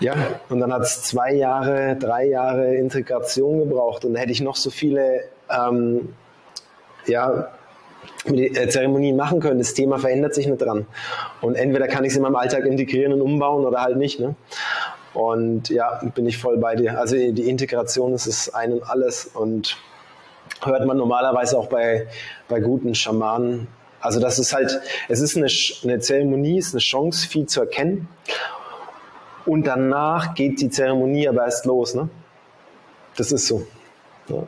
Ja, und dann hat es zwei Jahre, drei Jahre Integration gebraucht und da hätte ich noch so viele ähm, ja, äh, Zeremonien machen können. Das Thema verändert sich nicht dran. Und entweder kann ich es in meinem Alltag integrieren und umbauen oder halt nicht. Ne? Und ja, bin ich voll bei dir. Also die Integration ist das Ein und Alles und hört man normalerweise auch bei, bei guten Schamanen. Also das ist halt, es ist eine, eine Zeremonie, ist eine Chance, viel zu erkennen. Und danach geht die Zeremonie aber erst los. Ne? Das ist so. Ja.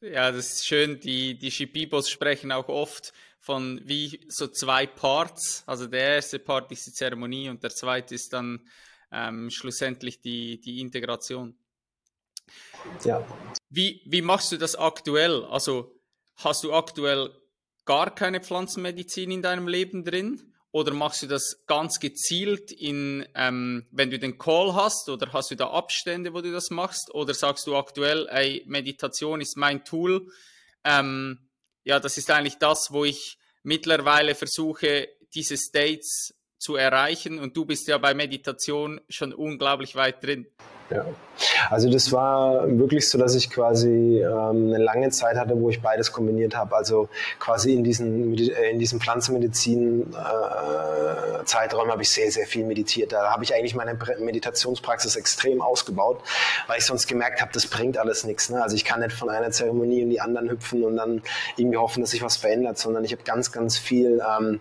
Ja, das ist schön. Die, die Shipibos sprechen auch oft von wie so zwei Parts. Also der erste Part ist die Zeremonie und der zweite ist dann ähm, schlussendlich die, die Integration. Ja. Wie, wie machst du das aktuell? Also hast du aktuell gar keine Pflanzenmedizin in deinem Leben drin? Oder machst du das ganz gezielt in, ähm, wenn du den Call hast, oder hast du da Abstände, wo du das machst? Oder sagst du aktuell, ey, Meditation ist mein Tool? Ähm, ja, das ist eigentlich das, wo ich mittlerweile versuche, diese States zu erreichen. Und du bist ja bei Meditation schon unglaublich weit drin. Ja, also das war wirklich so, dass ich quasi ähm, eine lange Zeit hatte, wo ich beides kombiniert habe. Also quasi in diesen, äh, in diesem Pflanzenmedizin-Zeitraum äh, habe ich sehr, sehr viel meditiert. Da habe ich eigentlich meine Meditationspraxis extrem ausgebaut, weil ich sonst gemerkt habe, das bringt alles nichts. Ne? Also ich kann nicht von einer Zeremonie in die anderen hüpfen und dann irgendwie hoffen, dass sich was verändert, sondern ich habe ganz, ganz viel... Ähm,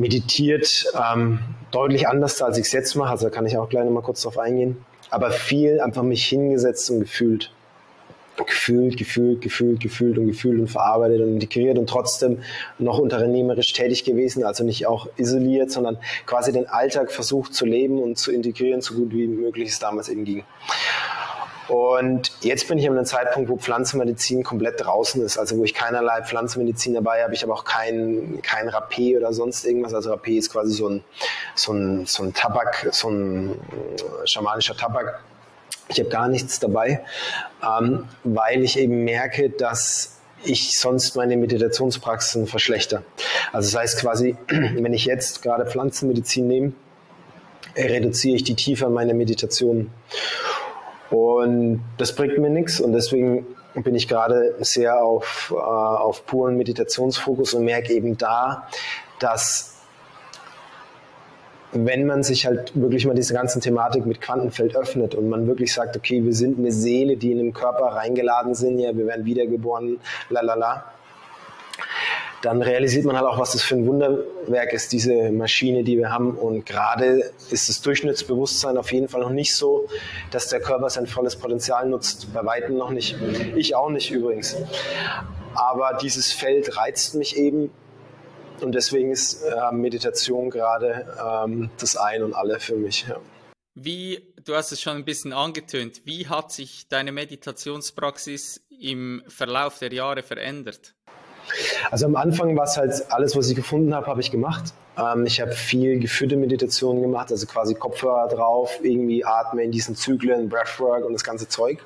meditiert, ähm, deutlich anders, als ich es jetzt mache. Also da kann ich auch gleich noch mal kurz drauf eingehen. Aber viel einfach mich hingesetzt und gefühlt. Gefühlt, gefühlt, gefühlt, gefühlt und gefühlt und verarbeitet und integriert und trotzdem noch unternehmerisch tätig gewesen, also nicht auch isoliert, sondern quasi den Alltag versucht zu leben und zu integrieren, so gut wie möglich es damals eben ging. Und jetzt bin ich an einem Zeitpunkt, wo Pflanzenmedizin komplett draußen ist, also wo ich keinerlei Pflanzenmedizin dabei habe. Ich habe auch kein, kein Rapé oder sonst irgendwas. Also Rapé ist quasi so ein, so ein, so ein Tabak, so ein äh, schamanischer Tabak. Ich habe gar nichts dabei, ähm, weil ich eben merke, dass ich sonst meine Meditationspraxisen verschlechter. Also das heißt quasi, wenn ich jetzt gerade Pflanzenmedizin nehme, reduziere ich die Tiefe meiner Meditation. Und das bringt mir nichts und deswegen bin ich gerade sehr auf, äh, auf puren Meditationsfokus und merke eben da, dass wenn man sich halt wirklich mal diese ganzen Thematik mit Quantenfeld öffnet und man wirklich sagt, okay, wir sind eine Seele, die in den Körper reingeladen sind, ja, wir werden wiedergeboren, lalala, dann realisiert man halt auch, was das für ein Wunderwerk ist, diese Maschine, die wir haben. Und gerade ist das Durchschnittsbewusstsein auf jeden Fall noch nicht so, dass der Körper sein volles Potenzial nutzt. Bei weitem noch nicht. Ich auch nicht übrigens. Aber dieses Feld reizt mich eben. Und deswegen ist äh, Meditation gerade ähm, das Ein und Alle für mich. Ja. Wie, du hast es schon ein bisschen angetönt, wie hat sich deine Meditationspraxis im Verlauf der Jahre verändert? Also am Anfang war es halt alles, was ich gefunden habe, habe ich gemacht. Ähm, ich habe viel geführte Meditationen gemacht, also quasi Kopfhörer drauf, irgendwie atme in diesen Zyklen, Breathwork und das ganze Zeug.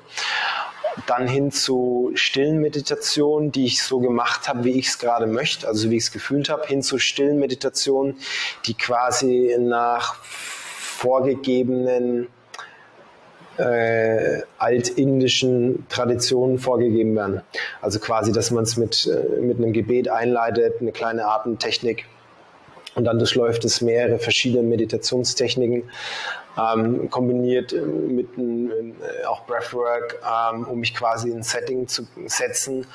dann hin zu stillen Meditationen, die ich so gemacht habe, wie ich es gerade möchte, also wie ich es gefühlt habe, hin zu stillen Meditationen, die quasi nach vorgegebenen äh, altindischen Traditionen vorgegeben werden. Also quasi, dass man es mit, äh, mit einem Gebet einleitet, eine kleine Atemtechnik und dann durchläuft es mehrere verschiedene Meditationstechniken, ähm, kombiniert äh, mit äh, auch Breathwork, ähm, um mich quasi in ein Setting zu setzen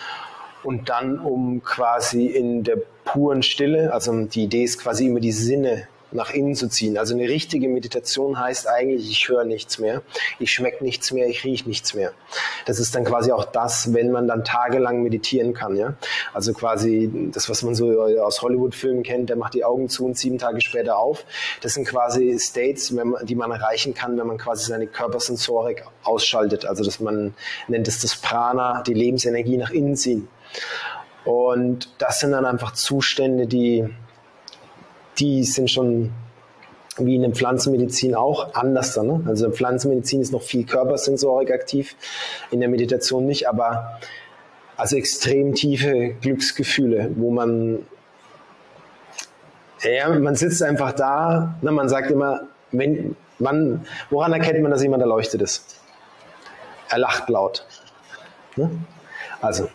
und dann um quasi in der puren Stille, also die Idee ist quasi immer die Sinne nach innen zu ziehen. Also eine richtige Meditation heißt eigentlich, ich höre nichts mehr, ich schmecke nichts mehr, ich rieche nichts mehr. Das ist dann quasi auch das, wenn man dann tagelang meditieren kann. Ja? Also quasi das, was man so aus Hollywood-Filmen kennt, der macht die Augen zu und sieben Tage später auf. Das sind quasi States, man, die man erreichen kann, wenn man quasi seine Körpersensorik ausschaltet. Also dass man nennt es das Prana, die Lebensenergie nach innen ziehen. Und das sind dann einfach Zustände, die die sind schon wie in der Pflanzenmedizin auch anders. Ne? Also in der Pflanzenmedizin ist noch viel Körpersensorik aktiv, in der Meditation nicht, aber also extrem tiefe Glücksgefühle, wo man ja, man sitzt einfach da, ne, man sagt immer, wenn, wann, woran erkennt man, dass jemand erleuchtet ist? Er lacht laut. Ne? Also,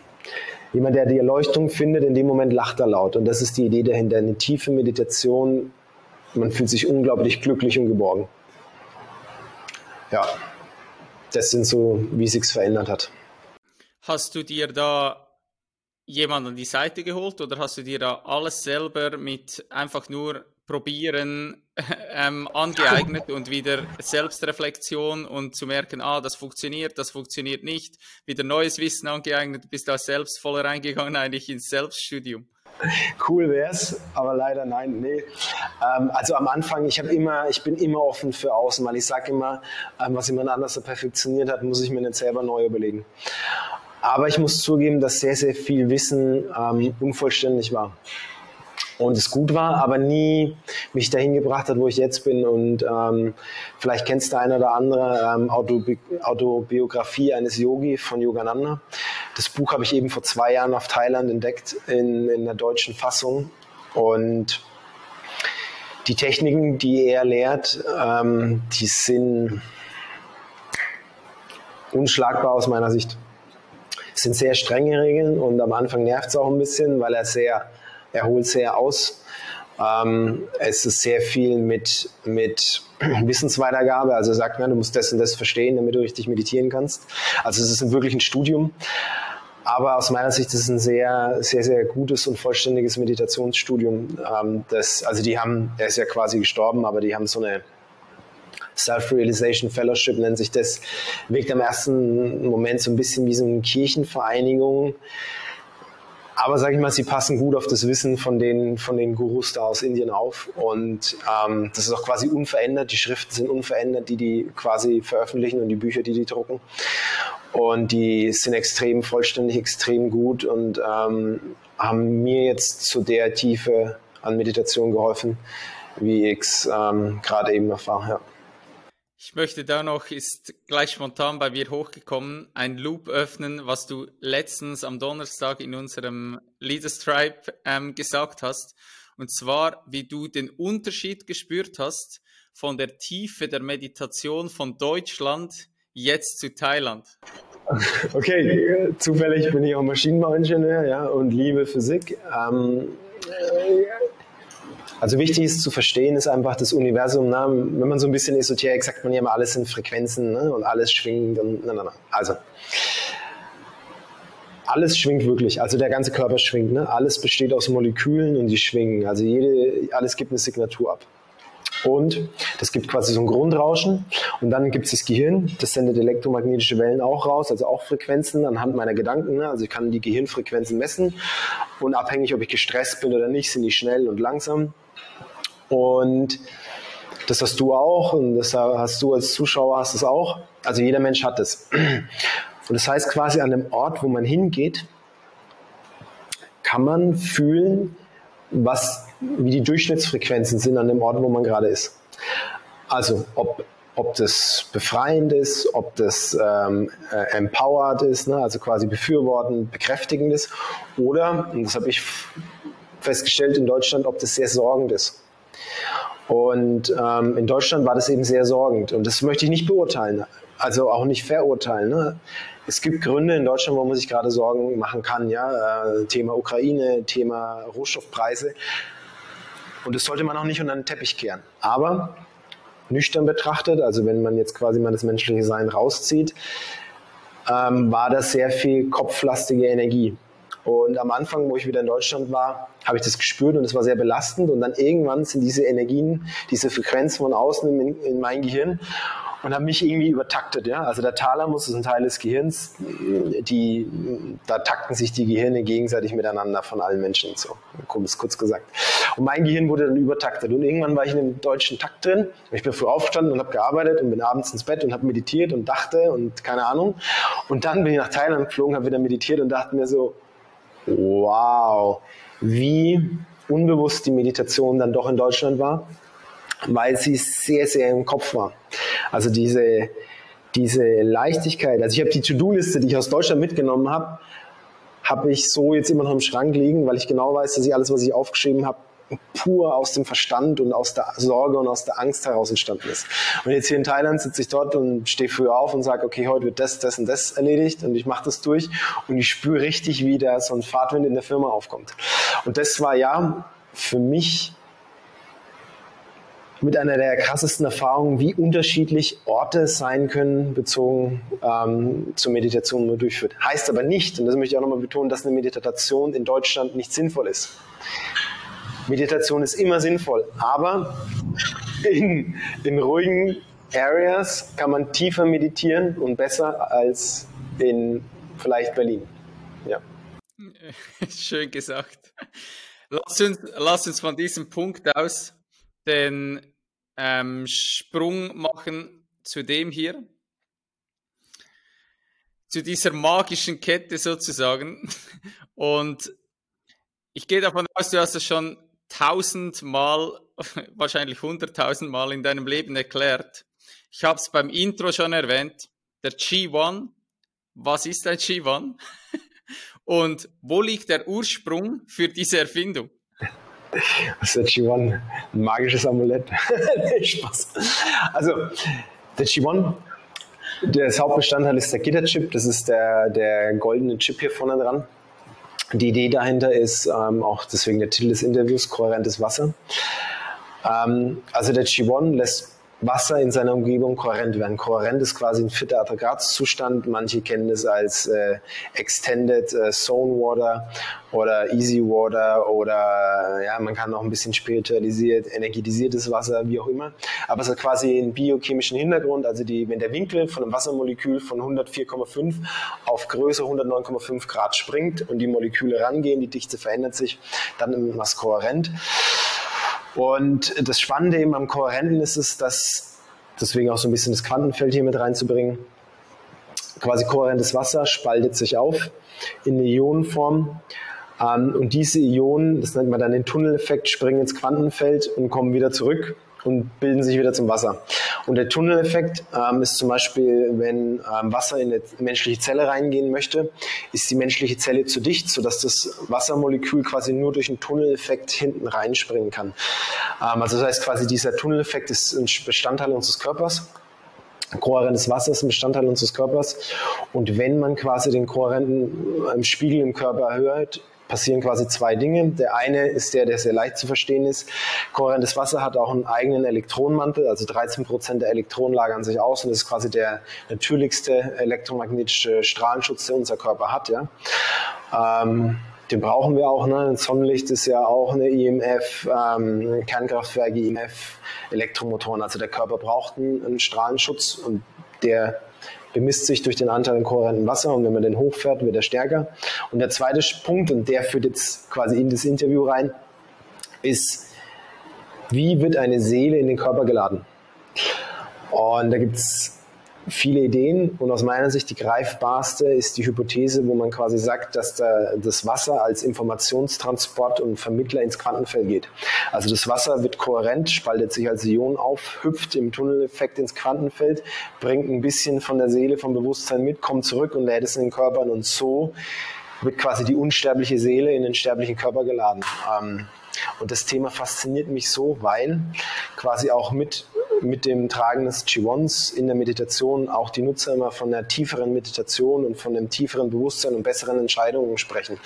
Jemand, der die Erleuchtung findet, in dem Moment lacht er laut. Und das ist die Idee dahinter. Eine tiefe Meditation. Man fühlt sich unglaublich glücklich und geborgen. Ja, das sind so, wie sich's verändert hat. Hast du dir da jemanden an die Seite geholt oder hast du dir da alles selber mit einfach nur probieren ähm, angeeignet und wieder Selbstreflexion und zu merken, ah, das funktioniert, das funktioniert nicht, wieder neues Wissen angeeignet, bist da selbst voll reingegangen eigentlich ins Selbststudium. Cool wär's, aber leider nein, nee. Ähm, also am Anfang, ich habe immer, ich bin immer offen für außen, weil ich sage immer, ähm, was jemand anders so perfektioniert hat, muss ich mir nicht selber neu überlegen. Aber ich muss zugeben, dass sehr, sehr viel Wissen ähm, unvollständig war und es gut war, aber nie mich dahin gebracht hat, wo ich jetzt bin. Und ähm, vielleicht kennst du eine oder andere ähm, Autobi Autobiografie eines Yogi von Yogananda. Das Buch habe ich eben vor zwei Jahren auf Thailand entdeckt in, in der deutschen Fassung und die Techniken, die er lehrt, ähm, die sind unschlagbar aus meiner Sicht. Es sind sehr strenge Regeln und am Anfang nervt es auch ein bisschen, weil er sehr er holt sehr aus. Ähm, es ist sehr viel mit, mit Wissensweitergabe. Also er sagt, ja, du musst das und das verstehen, damit du richtig meditieren kannst. Also es ist wirklich ein Studium. Aber aus meiner Sicht ist es ein sehr, sehr, sehr gutes und vollständiges Meditationsstudium. Ähm, das, also die haben, er ist ja quasi gestorben, aber die haben so eine Self-Realization Fellowship nennt sich das, wirkt am ersten Moment so ein bisschen wie so eine Kirchenvereinigung aber sage ich mal, sie passen gut auf das Wissen von den, von den Gurus da aus Indien auf. Und ähm, das ist auch quasi unverändert. Die Schriften sind unverändert, die die quasi veröffentlichen und die Bücher, die die drucken. Und die sind extrem vollständig, extrem gut und ähm, haben mir jetzt zu der Tiefe an Meditation geholfen, wie ich es ähm, gerade eben erfahre. Ja. Ich möchte da noch, ist gleich spontan bei mir hochgekommen, ein Loop öffnen, was du letztens am Donnerstag in unserem Leaders Tribe ähm, gesagt hast. Und zwar, wie du den Unterschied gespürt hast von der Tiefe der Meditation von Deutschland jetzt zu Thailand. Okay, zufällig bin ich auch Maschinenbauingenieur ja, und liebe Physik. Ähm, also wichtig ist zu verstehen, ist einfach das Universum. Ne? Wenn man so ein bisschen esoterik sagt, man ja immer alles sind Frequenzen ne? und alles schwingt und na, na, na. Also alles schwingt wirklich, also der ganze Körper schwingt. Ne? Alles besteht aus Molekülen und die schwingen. Also jede, alles gibt eine Signatur ab. Und das gibt quasi so ein Grundrauschen. Und dann gibt es das Gehirn, das sendet elektromagnetische Wellen auch raus, also auch Frequenzen anhand meiner Gedanken. Ne? Also ich kann die Gehirnfrequenzen messen. Und abhängig, ob ich gestresst bin oder nicht, sind die schnell und langsam. Und das hast du auch und das hast du als Zuschauer hast es auch. Also jeder Mensch hat es. Und das heißt quasi an dem Ort, wo man hingeht, kann man fühlen, was, wie die Durchschnittsfrequenzen sind an dem Ort, wo man gerade ist. Also ob ob das befreiend ist, ob das ähm, äh, empowered ist, ne? also quasi befürwortend, bekräftigend ist, oder, und das habe ich festgestellt in Deutschland, ob das sehr sorgend ist. Und ähm, in Deutschland war das eben sehr sorgend. Und das möchte ich nicht beurteilen, also auch nicht verurteilen. Ne? Es gibt Gründe in Deutschland, wo man sich gerade Sorgen machen kann. Ja? Äh, Thema Ukraine, Thema Rohstoffpreise. Und das sollte man auch nicht unter den Teppich kehren. Aber nüchtern betrachtet, also wenn man jetzt quasi mal das menschliche Sein rauszieht, ähm, war das sehr viel kopflastige Energie. Und am Anfang, wo ich wieder in Deutschland war, habe ich das gespürt und es war sehr belastend. Und dann irgendwann sind diese Energien, diese Frequenzen von außen in, in mein Gehirn und haben mich irgendwie übertaktet. Ja? Also der Thalamus ist ein Teil des Gehirns, die, da takten sich die Gehirne gegenseitig miteinander von allen Menschen. So, kurz, kurz gesagt. Und mein Gehirn wurde dann übertaktet. Und irgendwann war ich in einem deutschen Takt drin. Ich bin früh aufgestanden und habe gearbeitet und bin abends ins Bett und habe meditiert und dachte und keine Ahnung. Und dann bin ich nach Thailand geflogen, habe wieder meditiert und dachte mir so, wow, wie unbewusst die Meditation dann doch in Deutschland war, weil sie sehr, sehr im Kopf war. Also diese, diese Leichtigkeit. Also ich habe die To-Do-Liste, die ich aus Deutschland mitgenommen habe, habe ich so jetzt immer noch im Schrank liegen, weil ich genau weiß, dass ich alles, was ich aufgeschrieben habe, pur aus dem Verstand und aus der Sorge und aus der Angst heraus entstanden ist. Und jetzt hier in Thailand sitze ich dort und stehe früh auf und sage, okay, heute wird das, das und das erledigt und ich mache das durch und ich spüre richtig, wie da so ein Fahrtwind in der Firma aufkommt. Und das war ja für mich mit einer der krassesten Erfahrungen, wie unterschiedlich Orte sein können, bezogen ähm, zur Meditation, man durchführt. Heißt aber nicht, und das möchte ich auch nochmal betonen, dass eine Meditation in Deutschland nicht sinnvoll ist. Meditation ist immer sinnvoll, aber in, in ruhigen Areas kann man tiefer meditieren und besser als in vielleicht Berlin. Ja. Schön gesagt. Lass uns, lass uns von diesem Punkt aus den ähm, Sprung machen zu dem hier, zu dieser magischen Kette sozusagen. Und ich gehe davon aus, du hast es schon tausendmal, wahrscheinlich hunderttausendmal in deinem Leben erklärt. Ich habe es beim Intro schon erwähnt. Der G1. Was ist ein G1? Und wo liegt der Ursprung für diese Erfindung? Das ist der G1? Ein magisches Amulett. Spaß. Also, der G1, das Hauptbestandteil ist der Gitterchip. Das ist der, der goldene Chip hier vorne dran. Die Idee dahinter ist ähm, auch deswegen der Titel des Interviews, kohärentes Wasser. Ähm, also der G1 lässt Wasser in seiner Umgebung kohärent werden. Kohärent ist quasi ein vierter Aggregatzustand. Manche kennen es als äh, Extended äh, Zone Water oder Easy Water oder ja, man kann auch ein bisschen spiritualisiert, energetisiertes Wasser, wie auch immer. Aber es hat quasi einen biochemischen Hintergrund. Also die, wenn der Winkel von einem Wassermolekül von 104,5 auf Größe 109,5 Grad springt und die Moleküle rangehen, die Dichte verändert sich, dann ist was kohärent. Und das Spannende eben am Kohärenten ist es, dass, deswegen auch so ein bisschen das Quantenfeld hier mit reinzubringen, quasi kohärentes Wasser spaltet sich auf in eine Ionenform. Ähm, und diese Ionen, das nennt man dann den Tunneleffekt, springen ins Quantenfeld und kommen wieder zurück und bilden sich wieder zum Wasser. Und der Tunneleffekt ähm, ist zum Beispiel, wenn ähm, Wasser in eine menschliche Zelle reingehen möchte, ist die menschliche Zelle zu dicht, sodass das Wassermolekül quasi nur durch einen Tunneleffekt hinten reinspringen kann. Ähm, also das heißt quasi, dieser Tunneleffekt ist ein Bestandteil unseres Körpers. Kohärentes Wasser ist ein Bestandteil unseres Körpers. Und wenn man quasi den kohärenten ähm, Spiegel im Körper erhöht, passieren quasi zwei Dinge. Der eine ist der, der sehr leicht zu verstehen ist. Kohärentes Wasser hat auch einen eigenen Elektronenmantel, also 13 Prozent der Elektronen lagern sich aus und das ist quasi der natürlichste elektromagnetische Strahlenschutz, den unser Körper hat. Ja. Ähm, den brauchen wir auch. Ne? Sonnenlicht ist ja auch eine IMF, ähm, Kernkraftwerke, IMF, Elektromotoren. Also der Körper braucht einen, einen Strahlenschutz und der bemisst sich durch den Anteil an kohärentem Wasser und wenn man den hochfährt, wird er stärker. Und der zweite Punkt, und der führt jetzt quasi in das Interview rein, ist, wie wird eine Seele in den Körper geladen? Und da gibt es viele Ideen und aus meiner Sicht die greifbarste ist die Hypothese, wo man quasi sagt, dass da das Wasser als Informationstransport und Vermittler ins Quantenfeld geht. Also das Wasser wird kohärent, spaltet sich als Ion auf, hüpft im Tunneleffekt ins Quantenfeld, bringt ein bisschen von der Seele, vom Bewusstsein mit, kommt zurück und lädt es in den Körpern und so wird quasi die unsterbliche Seele in den sterblichen Körper geladen. Ähm, und das Thema fasziniert mich so, weil quasi auch mit, mit dem Tragen des Chiwons in der Meditation auch die Nutzer immer von einer tieferen Meditation und von einem tieferen Bewusstsein und besseren Entscheidungen sprechen.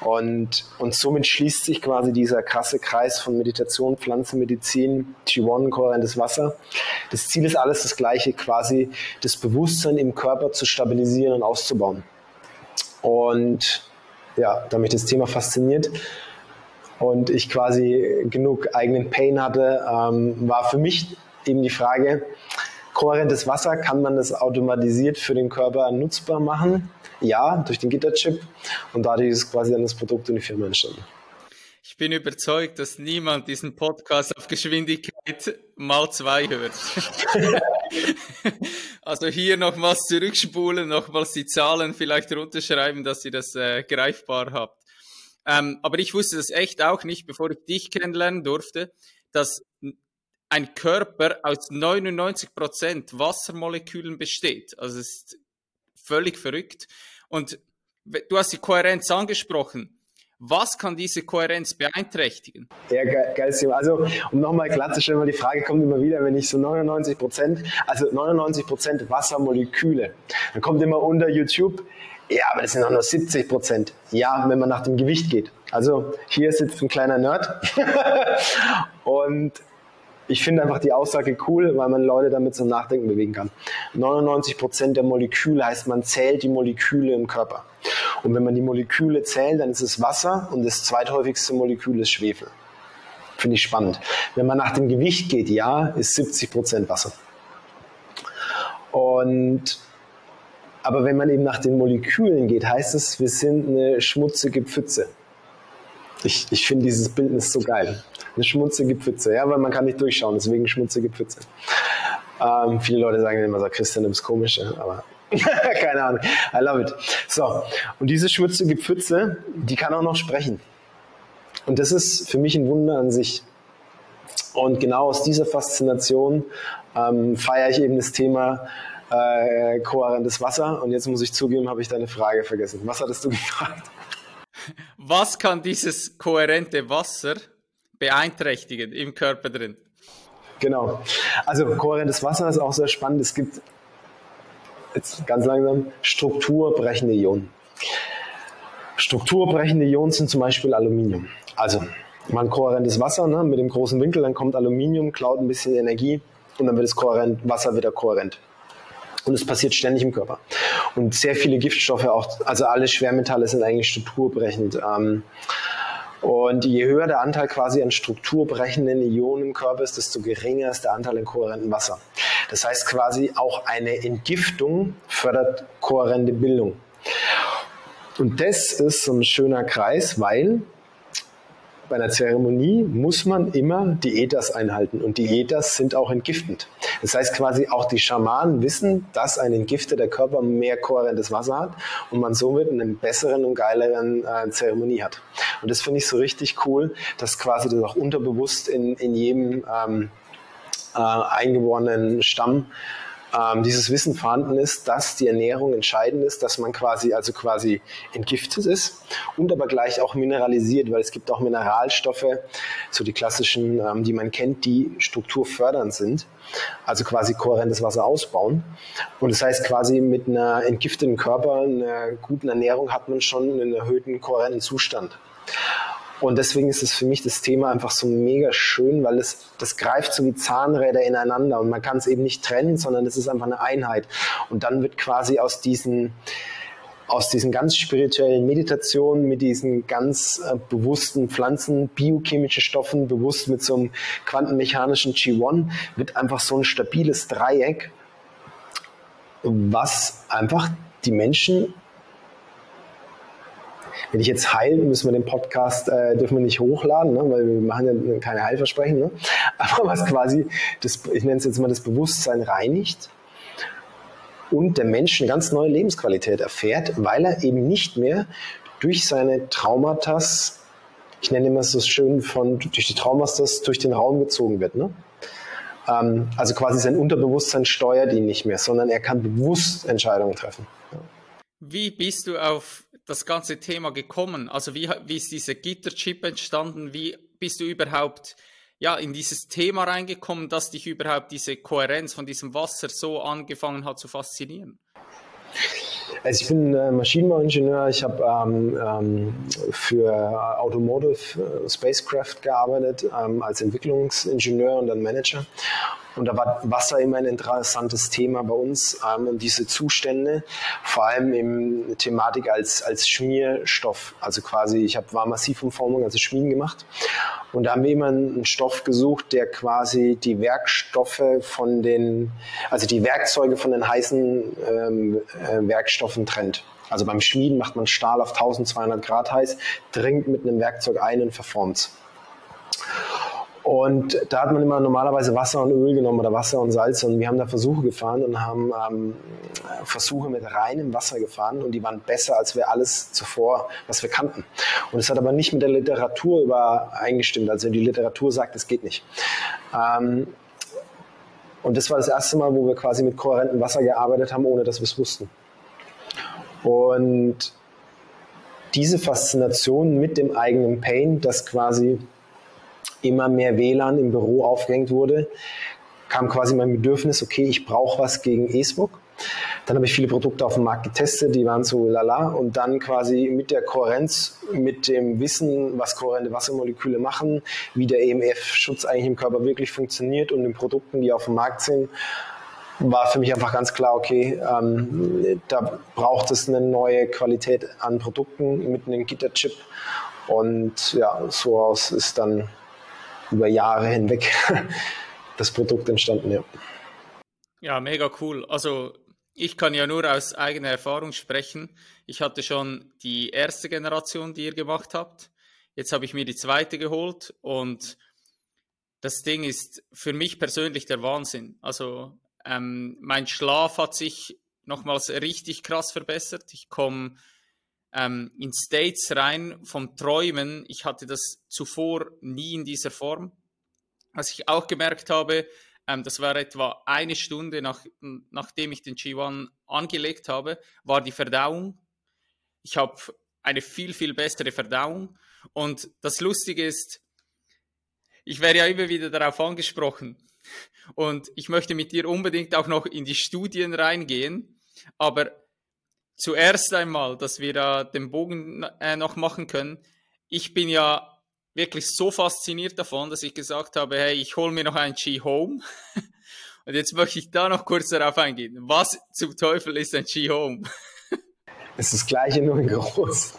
Und, und somit schließt sich quasi dieser krasse Kreis von Meditation, Pflanzenmedizin, Chiwon, kohärentes Wasser. Das Ziel ist alles das gleiche, quasi das Bewusstsein im Körper zu stabilisieren und auszubauen. Und ja, da mich das Thema fasziniert, und ich quasi genug eigenen Pain hatte, ähm, war für mich eben die Frage, kohärentes Wasser, kann man das automatisiert für den Körper nutzbar machen? Ja, durch den Gitterchip. Und dadurch ist quasi dann das Produkt und die Firma entstanden. Ich bin überzeugt, dass niemand diesen Podcast auf Geschwindigkeit mal zwei hört. also hier nochmals zurückspulen, nochmals die Zahlen vielleicht runterschreiben, dass ihr das äh, greifbar habt. Ähm, aber ich wusste das echt auch nicht, bevor ich dich kennenlernen durfte, dass ein Körper aus 99 Prozent Wassermolekülen besteht. Also es ist völlig verrückt. Und du hast die Kohärenz angesprochen. Was kann diese Kohärenz beeinträchtigen? Ja, ge geiles Thema. Also, um nochmal klarzustellen, weil die Frage kommt immer wieder, wenn ich so 99 Prozent, also 99 Prozent Wassermoleküle, dann kommt immer unter YouTube, ja, aber das sind auch nur 70 Prozent. Ja, wenn man nach dem Gewicht geht. Also hier sitzt ein kleiner Nerd und ich finde einfach die Aussage cool, weil man Leute damit zum Nachdenken bewegen kann. 99 Prozent der Moleküle heißt, man zählt die Moleküle im Körper. Und wenn man die Moleküle zählt, dann ist es Wasser und das zweithäufigste Molekül ist Schwefel. Finde ich spannend. Wenn man nach dem Gewicht geht, ja, ist 70 Prozent Wasser. Und aber wenn man eben nach den Molekülen geht, heißt es, wir sind eine schmutzige Pfütze. Ich, ich finde dieses Bildnis so geil. Eine schmutzige Pfütze, ja, weil man kann nicht durchschauen, deswegen schmutzige Pfütze. Ähm, viele Leute sagen immer so, Christian, du bist komisch, aber keine Ahnung. I love it. So, und diese schmutzige Pfütze, die kann auch noch sprechen. Und das ist für mich ein Wunder an sich. Und genau aus dieser Faszination ähm, feiere ich eben das Thema äh, kohärentes Wasser. Und jetzt muss ich zugeben, habe ich deine Frage vergessen. Was hattest du gefragt? Was kann dieses kohärente Wasser beeinträchtigen im Körper drin? Genau. Also kohärentes Wasser ist auch sehr spannend. Es gibt jetzt ganz langsam strukturbrechende Ionen. Strukturbrechende Ionen sind zum Beispiel Aluminium. Also man kohärentes Wasser ne, mit dem großen Winkel, dann kommt Aluminium, klaut ein bisschen Energie und dann wird das kohärent, Wasser wieder kohärent. Und es passiert ständig im Körper. Und sehr viele Giftstoffe, auch, also alle Schwermetalle sind eigentlich strukturbrechend. Ähm, und je höher der Anteil quasi an strukturbrechenden Ionen im Körper ist, desto geringer ist der Anteil an kohärentem Wasser. Das heißt quasi auch eine Entgiftung fördert kohärente Bildung. Und das ist so ein schöner Kreis, weil bei einer Zeremonie muss man immer Diätas einhalten und Diätas sind auch entgiftend. Das heißt quasi auch die Schamanen wissen, dass ein entgifteter Körper mehr kohärentes Wasser hat und man somit einen besseren und geileren äh, Zeremonie hat. Und das finde ich so richtig cool, dass quasi das auch unterbewusst in, in jedem ähm, äh, eingeborenen Stamm ähm, dieses Wissen vorhanden ist, dass die Ernährung entscheidend ist, dass man quasi also quasi entgiftet ist und aber gleich auch mineralisiert, weil es gibt auch Mineralstoffe, so die klassischen, ähm, die man kennt, die strukturfördernd sind, also quasi kohärentes Wasser ausbauen. Und das heißt quasi mit einer entgifteten Körper, einer guten Ernährung hat man schon einen erhöhten kohärenten Zustand. Und deswegen ist es für mich das Thema einfach so mega schön, weil es, das greift so wie Zahnräder ineinander und man kann es eben nicht trennen, sondern es ist einfach eine Einheit. Und dann wird quasi aus diesen, aus diesen ganz spirituellen Meditationen mit diesen ganz äh, bewussten Pflanzen, biochemischen Stoffen, bewusst mit so einem quantenmechanischen Qigong, wird einfach so ein stabiles Dreieck, was einfach die Menschen wenn ich jetzt heil, müssen wir den Podcast, äh, dürfen wir nicht hochladen, ne? weil wir machen ja keine Heilversprechen. Ne? Aber was quasi, das, ich nenne es jetzt mal das Bewusstsein reinigt und der Mensch eine ganz neue Lebensqualität erfährt, weil er eben nicht mehr durch seine Traumata, ich nenne immer so schön von durch die Traumata durch den Raum gezogen wird. Ne? Ähm, also quasi sein Unterbewusstsein steuert ihn nicht mehr, sondern er kann bewusst Entscheidungen treffen. Ja. Wie bist du auf das ganze Thema gekommen? Also wie, wie ist dieser Gitterchip entstanden? Wie bist du überhaupt ja, in dieses Thema reingekommen, dass dich überhaupt diese Kohärenz von diesem Wasser so angefangen hat zu faszinieren? Also ich bin äh, Maschinenbauingenieur. Ich habe ähm, ähm, für Automotive äh, Spacecraft gearbeitet ähm, als Entwicklungsingenieur und dann Manager. Und da war Wasser immer ein interessantes Thema bei uns ähm, diese Zustände, vor allem im Thematik als, als Schmierstoff. Also quasi, ich habe war Massivumformung, also Schmieden gemacht. Und da haben wir immer einen Stoff gesucht, der quasi die Werkstoffe von den, also die Werkzeuge von den heißen ähm, äh, Werkstoffen trennt. Also beim Schmieden macht man Stahl auf 1200 Grad heiß, dringt mit einem Werkzeug ein und verformt es. Und da hat man immer normalerweise Wasser und Öl genommen oder Wasser und Salz. Und wir haben da Versuche gefahren und haben ähm, Versuche mit reinem Wasser gefahren. Und die waren besser als wir alles zuvor, was wir kannten. Und es hat aber nicht mit der Literatur übereingestimmt. Also die Literatur sagt, es geht nicht. Ähm, und das war das erste Mal, wo wir quasi mit kohärentem Wasser gearbeitet haben, ohne dass wir es wussten. Und diese Faszination mit dem eigenen Pain, das quasi immer mehr WLAN im Büro aufgehängt wurde, kam quasi mein Bedürfnis, okay, ich brauche was gegen E-Smoke. Dann habe ich viele Produkte auf dem Markt getestet, die waren so lala. Und dann quasi mit der Kohärenz, mit dem Wissen, was kohärente Wassermoleküle machen, wie der EMF-Schutz eigentlich im Körper wirklich funktioniert und den Produkten, die auf dem Markt sind, war für mich einfach ganz klar, okay, ähm, da braucht es eine neue Qualität an Produkten mit einem Gitterchip. Und ja, so aus ist dann über Jahre hinweg das Produkt entstanden, ja. Ja, mega cool. Also ich kann ja nur aus eigener Erfahrung sprechen. Ich hatte schon die erste Generation, die ihr gemacht habt. Jetzt habe ich mir die zweite geholt und das Ding ist für mich persönlich der Wahnsinn. Also ähm, mein Schlaf hat sich nochmals richtig krass verbessert. Ich komme ähm, in States rein vom Träumen. Ich hatte das zuvor nie in dieser Form. Was ich auch gemerkt habe, ähm, das war etwa eine Stunde nach, nachdem ich den G1 angelegt habe, war die Verdauung. Ich habe eine viel, viel bessere Verdauung. Und das Lustige ist, ich werde ja immer wieder darauf angesprochen. Und ich möchte mit dir unbedingt auch noch in die Studien reingehen. Aber zuerst einmal, dass wir da den Bogen äh, noch machen können. Ich bin ja wirklich so fasziniert davon, dass ich gesagt habe, hey, ich hole mir noch ein G Home. Und jetzt möchte ich da noch kurz darauf eingehen. Was zum Teufel ist ein G Home? Es ist das gleiche, nur in groß.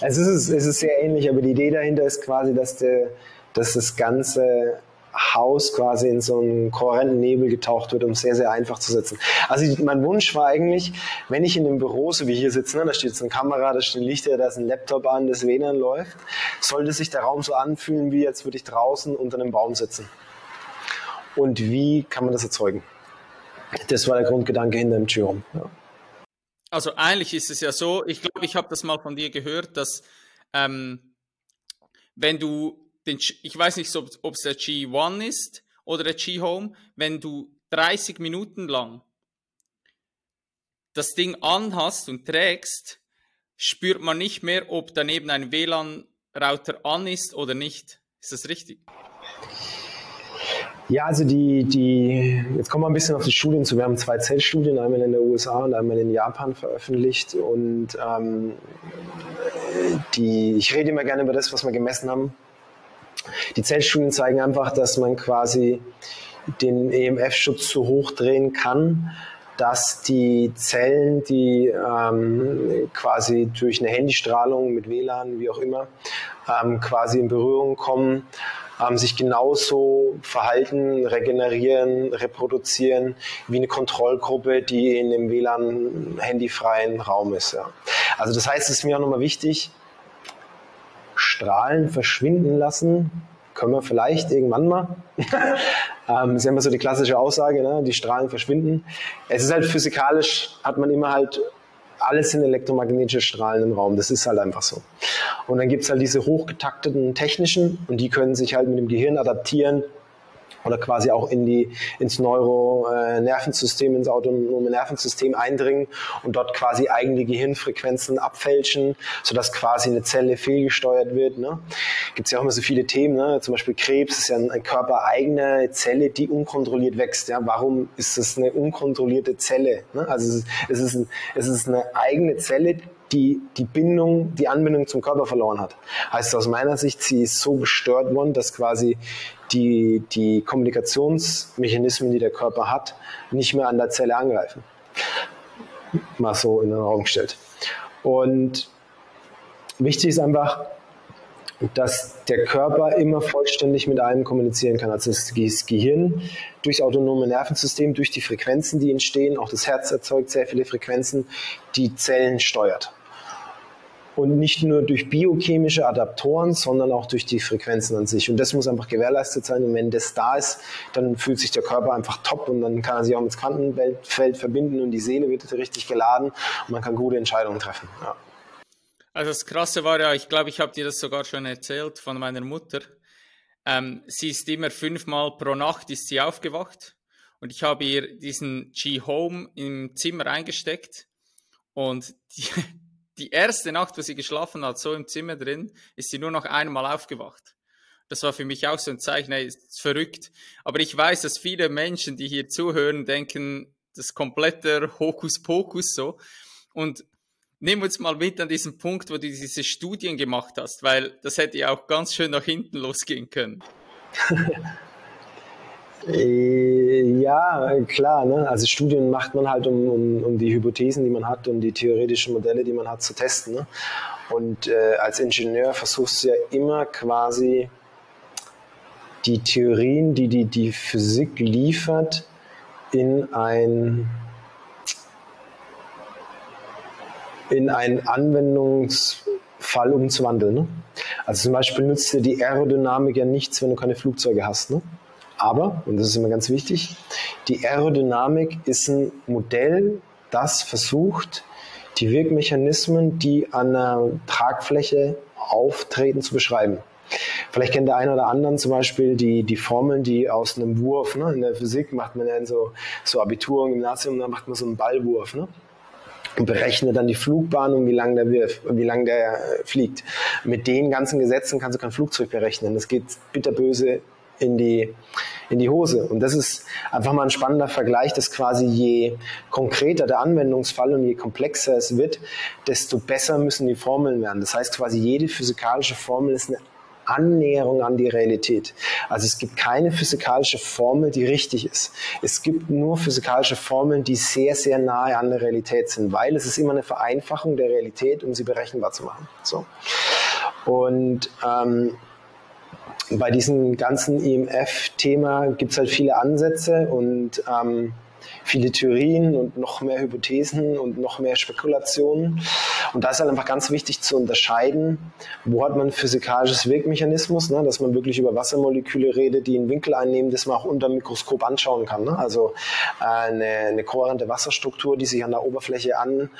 Es ist, es ist sehr ähnlich, aber die Idee dahinter ist quasi, dass, der, dass das Ganze Haus quasi in so einen kohärenten Nebel getaucht wird, um es sehr, sehr einfach zu setzen. Also mein Wunsch war eigentlich, wenn ich in einem Büro, so wie hier sitze, ne, da steht jetzt eine Kamera, da stehen Lichter, da ist ein Laptop an, das WLAN läuft, sollte sich der Raum so anfühlen, wie jetzt würde ich draußen unter einem Baum sitzen. Und wie kann man das erzeugen? Das war der Grundgedanke hinter dem Geom. Ja. Also eigentlich ist es ja so, ich glaube, ich habe das mal von dir gehört, dass ähm, wenn du den, ich weiß nicht, ob es der G1 ist oder der G-Home, wenn du 30 Minuten lang das Ding anhast und trägst, spürt man nicht mehr, ob daneben ein WLAN-Router an ist oder nicht. Ist das richtig? Ja, also die, die, jetzt kommen wir ein bisschen auf die Studien zu. Wir haben zwei Zellstudien, einmal in der USA und einmal in Japan veröffentlicht. Und ähm, die, ich rede immer gerne über das, was wir gemessen haben. Die Zellstudien zeigen einfach, dass man quasi den EMF-Schutz so hoch drehen kann, dass die Zellen, die ähm, quasi durch eine Handystrahlung mit WLAN, wie auch immer, ähm, quasi in Berührung kommen, ähm, sich genauso verhalten, regenerieren, reproduzieren wie eine Kontrollgruppe, die in dem WLAN handyfreien Raum ist. Ja. Also das heißt, es ist mir auch nochmal wichtig, Strahlen verschwinden lassen, können wir vielleicht irgendwann mal. ähm, ist immer so die klassische Aussage, ne? die Strahlen verschwinden. Es ist halt physikalisch, hat man immer halt alles sind elektromagnetische Strahlen im Raum. Das ist halt einfach so. Und dann gibt es halt diese hochgetakteten technischen und die können sich halt mit dem Gehirn adaptieren oder quasi auch in die, ins Neuronervensystem, ins autonome Nervensystem eindringen und dort quasi eigene Gehirnfrequenzen abfälschen, sodass quasi eine Zelle fehlgesteuert wird. Ne? Gibt es ja auch immer so viele Themen, ne? zum Beispiel Krebs ist ja eine körpereigene Zelle, die unkontrolliert wächst. Ja? Warum ist das eine unkontrollierte Zelle? Ne? Also es ist, es, ist ein, es ist eine eigene Zelle, die die Bindung, die Anbindung zum Körper verloren hat. Heißt aus meiner Sicht, sie ist so gestört worden, dass quasi die, die Kommunikationsmechanismen, die der Körper hat, nicht mehr an der Zelle angreifen. Mal so in den Raum gestellt. Und wichtig ist einfach, dass der Körper immer vollständig mit allem kommunizieren kann. Also das Gehirn durchs autonome Nervensystem, durch die Frequenzen, die entstehen, auch das Herz erzeugt sehr viele Frequenzen, die Zellen steuert und nicht nur durch biochemische Adaptoren, sondern auch durch die Frequenzen an sich. Und das muss einfach gewährleistet sein. Und wenn das da ist, dann fühlt sich der Körper einfach top und dann kann er sich auch mit Quantenfeld verbinden und die Seele wird richtig geladen und man kann gute Entscheidungen treffen. Ja. Also das Krasse war ja, ich glaube, ich habe dir das sogar schon erzählt von meiner Mutter. Ähm, sie ist immer fünfmal pro Nacht ist sie aufgewacht und ich habe ihr diesen G-Home im Zimmer eingesteckt und die, die erste Nacht, wo sie geschlafen hat, so im Zimmer drin, ist sie nur noch einmal aufgewacht. Das war für mich auch so ein Zeichen, ey, ist verrückt. Aber ich weiß, dass viele Menschen, die hier zuhören, denken, das ist kompletter Hokuspokus so. Und nimm uns mal mit an diesen Punkt, wo du diese Studien gemacht hast, weil das hätte ja auch ganz schön nach hinten losgehen können. Äh, ja, klar. Ne? Also Studien macht man halt, um, um, um, die Hypothesen, die man hat, um die theoretischen Modelle, die man hat, zu testen. Ne? Und äh, als Ingenieur versuchst du ja immer quasi die Theorien, die die, die Physik liefert, in ein in einen Anwendungsfall umzuwandeln. Ne? Also zum Beispiel nützt dir die Aerodynamik ja nichts, wenn du keine Flugzeuge hast. Ne? Aber, und das ist immer ganz wichtig, die Aerodynamik ist ein Modell, das versucht, die Wirkmechanismen, die an einer Tragfläche auftreten, zu beschreiben. Vielleicht kennt der eine oder andere zum Beispiel die, die Formeln, die aus einem Wurf, ne? in der Physik macht man ja so, so Abitur und Gymnasium, da macht man so einen Ballwurf. Ne? und berechnet dann die Flugbahn und wie lang der wie lang der fliegt. Mit den ganzen Gesetzen kannst du kein Flugzeug berechnen. Das geht bitterböse in die, in die Hose. Und das ist einfach mal ein spannender Vergleich, dass quasi je konkreter der Anwendungsfall und je komplexer es wird, desto besser müssen die Formeln werden. Das heißt quasi jede physikalische Formel ist eine Annäherung an die Realität. Also es gibt keine physikalische Formel, die richtig ist. Es gibt nur physikalische Formeln, die sehr, sehr nahe an der Realität sind, weil es ist immer eine Vereinfachung der Realität, um sie berechenbar zu machen. So. Und ähm, bei diesem ganzen IMF-Thema gibt es halt viele Ansätze und ähm, viele Theorien und noch mehr Hypothesen und noch mehr Spekulationen. Und da ist halt einfach ganz wichtig zu unterscheiden, wo hat man physikalisches Wirkmechanismus, ne, dass man wirklich über Wassermoleküle redet, die einen Winkel einnehmen, das man auch unter dem Mikroskop anschauen kann. Ne? Also äh, eine, eine kohärente Wasserstruktur, die sich an der Oberfläche anlegt,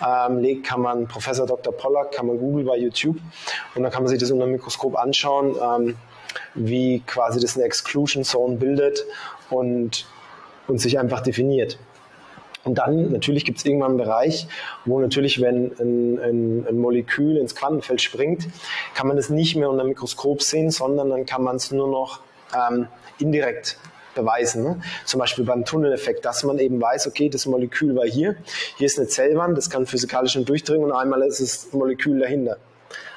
ähm, kann man Professor Dr. Pollack, kann man Google bei YouTube und dann kann man sich das unter dem Mikroskop anschauen. Ähm, wie quasi das eine Exclusion Zone bildet und, und sich einfach definiert. Und dann natürlich gibt es irgendwann einen Bereich, wo natürlich, wenn ein, ein, ein, Molekül ins Quantenfeld springt, kann man es nicht mehr unter dem Mikroskop sehen, sondern dann kann man es nur noch ähm, indirekt beweisen. Ne? Zum Beispiel beim Tunneleffekt, dass man eben weiß, okay, das Molekül war hier, hier ist eine Zellwand, das kann physikalisch durchdringen und einmal ist das Molekül dahinter.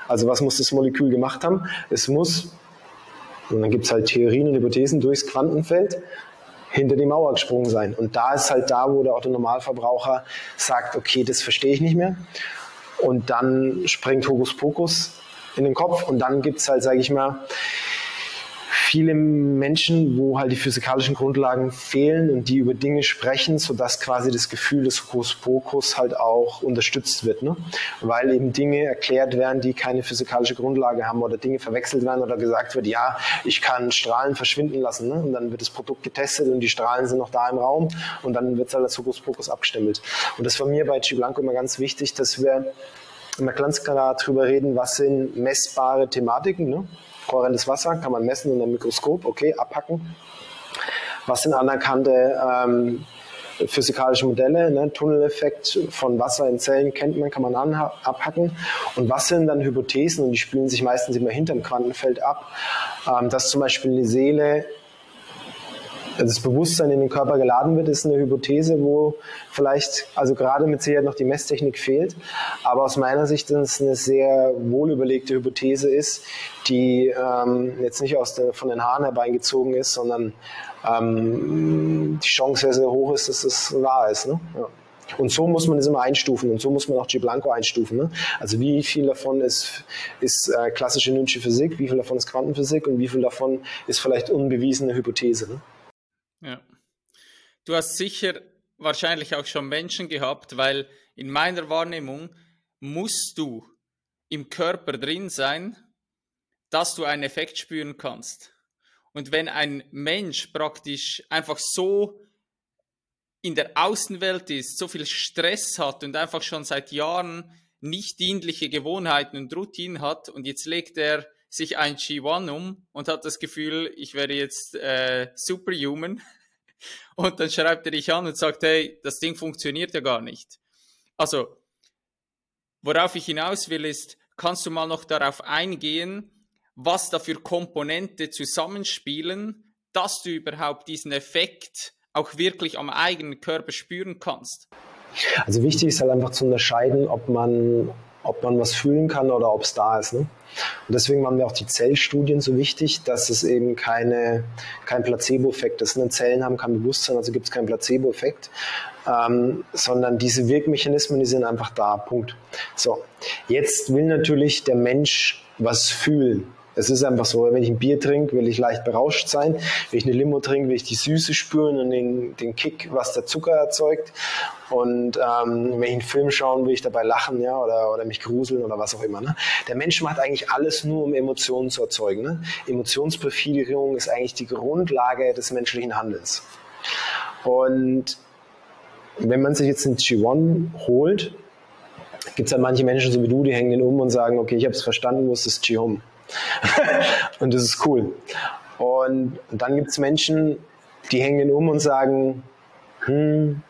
Also was muss das Molekül gemacht haben? Es muss und dann gibt es halt Theorien und Hypothesen durchs Quantenfeld hinter die Mauer gesprungen sein. Und da ist halt da, wo der Otto-Normalverbraucher sagt, okay, das verstehe ich nicht mehr. Und dann springt Hokuspokus in den Kopf und dann gibt es halt, sage ich mal, viele Menschen, wo halt die physikalischen Grundlagen fehlen und die über Dinge sprechen, sodass quasi das Gefühl des Hokuspokus halt auch unterstützt wird. Ne? Weil eben Dinge erklärt werden, die keine physikalische Grundlage haben oder Dinge verwechselt werden oder gesagt wird, ja, ich kann Strahlen verschwinden lassen. Ne? Und dann wird das Produkt getestet und die Strahlen sind noch da im Raum und dann wird es halt als Hokuspokus abgestempelt. Und das war mir bei G Blanco immer ganz wichtig, dass wir immer ganz klar darüber reden, was sind messbare Thematiken. Ne? Kohärentes Wasser kann man messen unter dem Mikroskop, okay, abhacken. Was sind anerkannte ähm, physikalische Modelle? Ne? Tunneleffekt von Wasser in Zellen kennt man, kann man abhacken. Und was sind dann Hypothesen? Und die spielen sich meistens immer hinterm Quantenfeld ab, ähm, dass zum Beispiel eine Seele das Bewusstsein in den Körper geladen wird, ist eine Hypothese, wo vielleicht, also gerade mit Sicherheit noch die Messtechnik fehlt, aber aus meiner Sicht ist es eine sehr wohlüberlegte Hypothese ist, die ähm, jetzt nicht aus der, von den Haaren herbeigezogen ist, sondern ähm, die Chance sehr, sehr hoch ist, dass es wahr ist. Ne? Ja. Und so muss man es immer einstufen und so muss man auch G Blanco einstufen. Ne? Also wie viel davon ist, ist äh, klassische Newtonsche Physik, wie viel davon ist Quantenphysik und wie viel davon ist vielleicht unbewiesene Hypothese. Ne? Ja. Du hast sicher wahrscheinlich auch schon Menschen gehabt, weil in meiner Wahrnehmung musst du im Körper drin sein, dass du einen Effekt spüren kannst. Und wenn ein Mensch praktisch einfach so in der Außenwelt ist, so viel Stress hat und einfach schon seit Jahren nicht dienliche Gewohnheiten und Routinen hat und jetzt legt er sich ein G1 um und hat das Gefühl, ich wäre jetzt äh, superhuman. Und dann schreibt er dich an und sagt, hey, das Ding funktioniert ja gar nicht. Also, worauf ich hinaus will, ist, kannst du mal noch darauf eingehen, was da für Komponente zusammenspielen, dass du überhaupt diesen Effekt auch wirklich am eigenen Körper spüren kannst? Also wichtig ist halt einfach zu unterscheiden, ob man ob man was fühlen kann oder ob es da ist. Ne? Und deswegen waren mir auch die Zellstudien so wichtig, dass es eben keine, kein Placebo-Effekt ist. Ne? Zellen haben kein Bewusstsein, also gibt es keinen Placebo-Effekt, ähm, sondern diese Wirkmechanismen, die sind einfach da. Punkt. So, jetzt will natürlich der Mensch was fühlen. Es ist einfach so, wenn ich ein Bier trinke, will ich leicht berauscht sein. Wenn ich eine Limo trinke, will ich die Süße spüren und den, den Kick, was der Zucker erzeugt. Und ähm, wenn ich einen Film schauen, will ich dabei lachen, ja, oder, oder mich gruseln oder was auch immer. Ne? Der Mensch macht eigentlich alles nur, um Emotionen zu erzeugen. Ne? Emotionsbefriedigung ist eigentlich die Grundlage des menschlichen Handelns. Und wenn man sich jetzt einen G1 holt, gibt es dann manche Menschen so wie du, die hängen den um und sagen, okay, ich habe es verstanden, wo ist das G-Home? und das ist cool. Und dann gibt es Menschen, die hängen um und sagen, hm,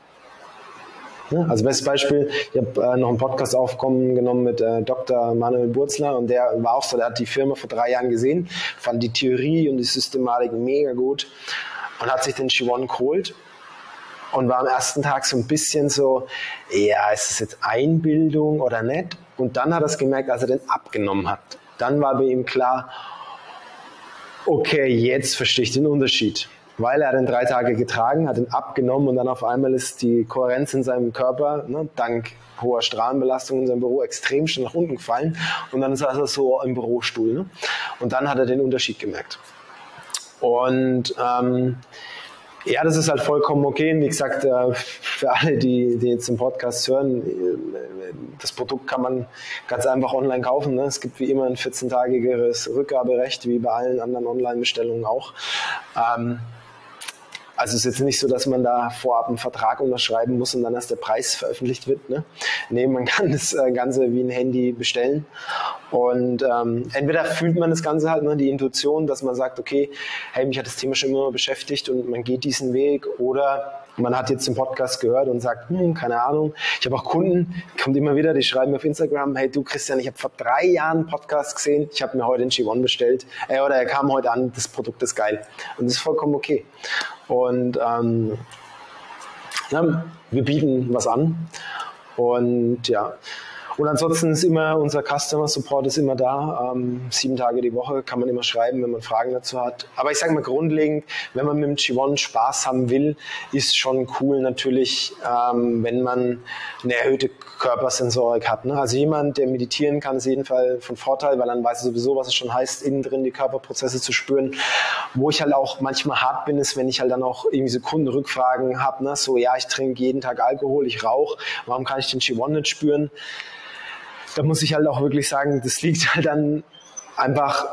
also bestes Beispiel, ich habe äh, noch einen Podcast aufgenommen mit äh, Dr. Manuel Burzler und der war auch so, der hat die Firma vor drei Jahren gesehen, fand die Theorie und die Systematik mega gut und hat sich den Chiwon geholt und war am ersten Tag so ein bisschen so, ja, ist das jetzt Einbildung oder nicht? Und dann hat er es gemerkt, als er den abgenommen hat dann war bei ihm klar, okay, jetzt verstehe ich den Unterschied. Weil er hat ihn drei Tage getragen, hat ihn abgenommen und dann auf einmal ist die Kohärenz in seinem Körper, ne, dank hoher Strahlenbelastung in seinem Büro, extrem schnell nach unten gefallen. Und dann saß er so im Bürostuhl. Ne? Und dann hat er den Unterschied gemerkt. Und ähm, ja, das ist halt vollkommen okay. Wie gesagt, äh, für alle, die, die jetzt im Podcast hören, äh, das Produkt kann man ganz einfach online kaufen. Ne? Es gibt wie immer ein 14-tagiges Rückgaberecht, wie bei allen anderen Online-Bestellungen auch. Ähm, also es ist jetzt nicht so, dass man da vorab einen Vertrag unterschreiben muss und dann erst der Preis veröffentlicht wird. Ne? Nee, man kann das äh, Ganze wie ein Handy bestellen. Und ähm, entweder fühlt man das Ganze halt, ne, die Intuition, dass man sagt, okay, hey, mich hat das Thema schon immer beschäftigt und man geht diesen Weg. Oder man hat jetzt den Podcast gehört und sagt, hm, keine Ahnung. Ich habe auch Kunden, kommt immer wieder, die schreiben mir auf Instagram, hey du Christian, ich habe vor drei Jahren einen Podcast gesehen, ich habe mir heute den G1 bestellt. Äh, oder er kam heute an, das Produkt ist geil. Und das ist vollkommen okay. Und ähm, ja, wir bieten was an. Und ja, Und ansonsten ist immer unser Customer Support ist immer da. Ähm, sieben Tage die Woche kann man immer schreiben, wenn man Fragen dazu hat. Aber ich sage mal grundlegend, wenn man mit dem G1 Spaß haben will, ist schon cool natürlich, ähm, wenn man eine erhöhte Körpersensorik hat. Ne? Also jemand, der meditieren kann, ist jeden Fall von Vorteil, weil dann weiß er sowieso, was es schon heißt, innen drin die Körperprozesse zu spüren. Wo ich halt auch manchmal hart bin, ist, wenn ich halt dann auch irgendwie so Kundenrückfragen habe, ne? so ja, ich trinke jeden Tag Alkohol, ich rauche, warum kann ich den G1 nicht spüren? Da muss ich halt auch wirklich sagen, das liegt halt dann einfach,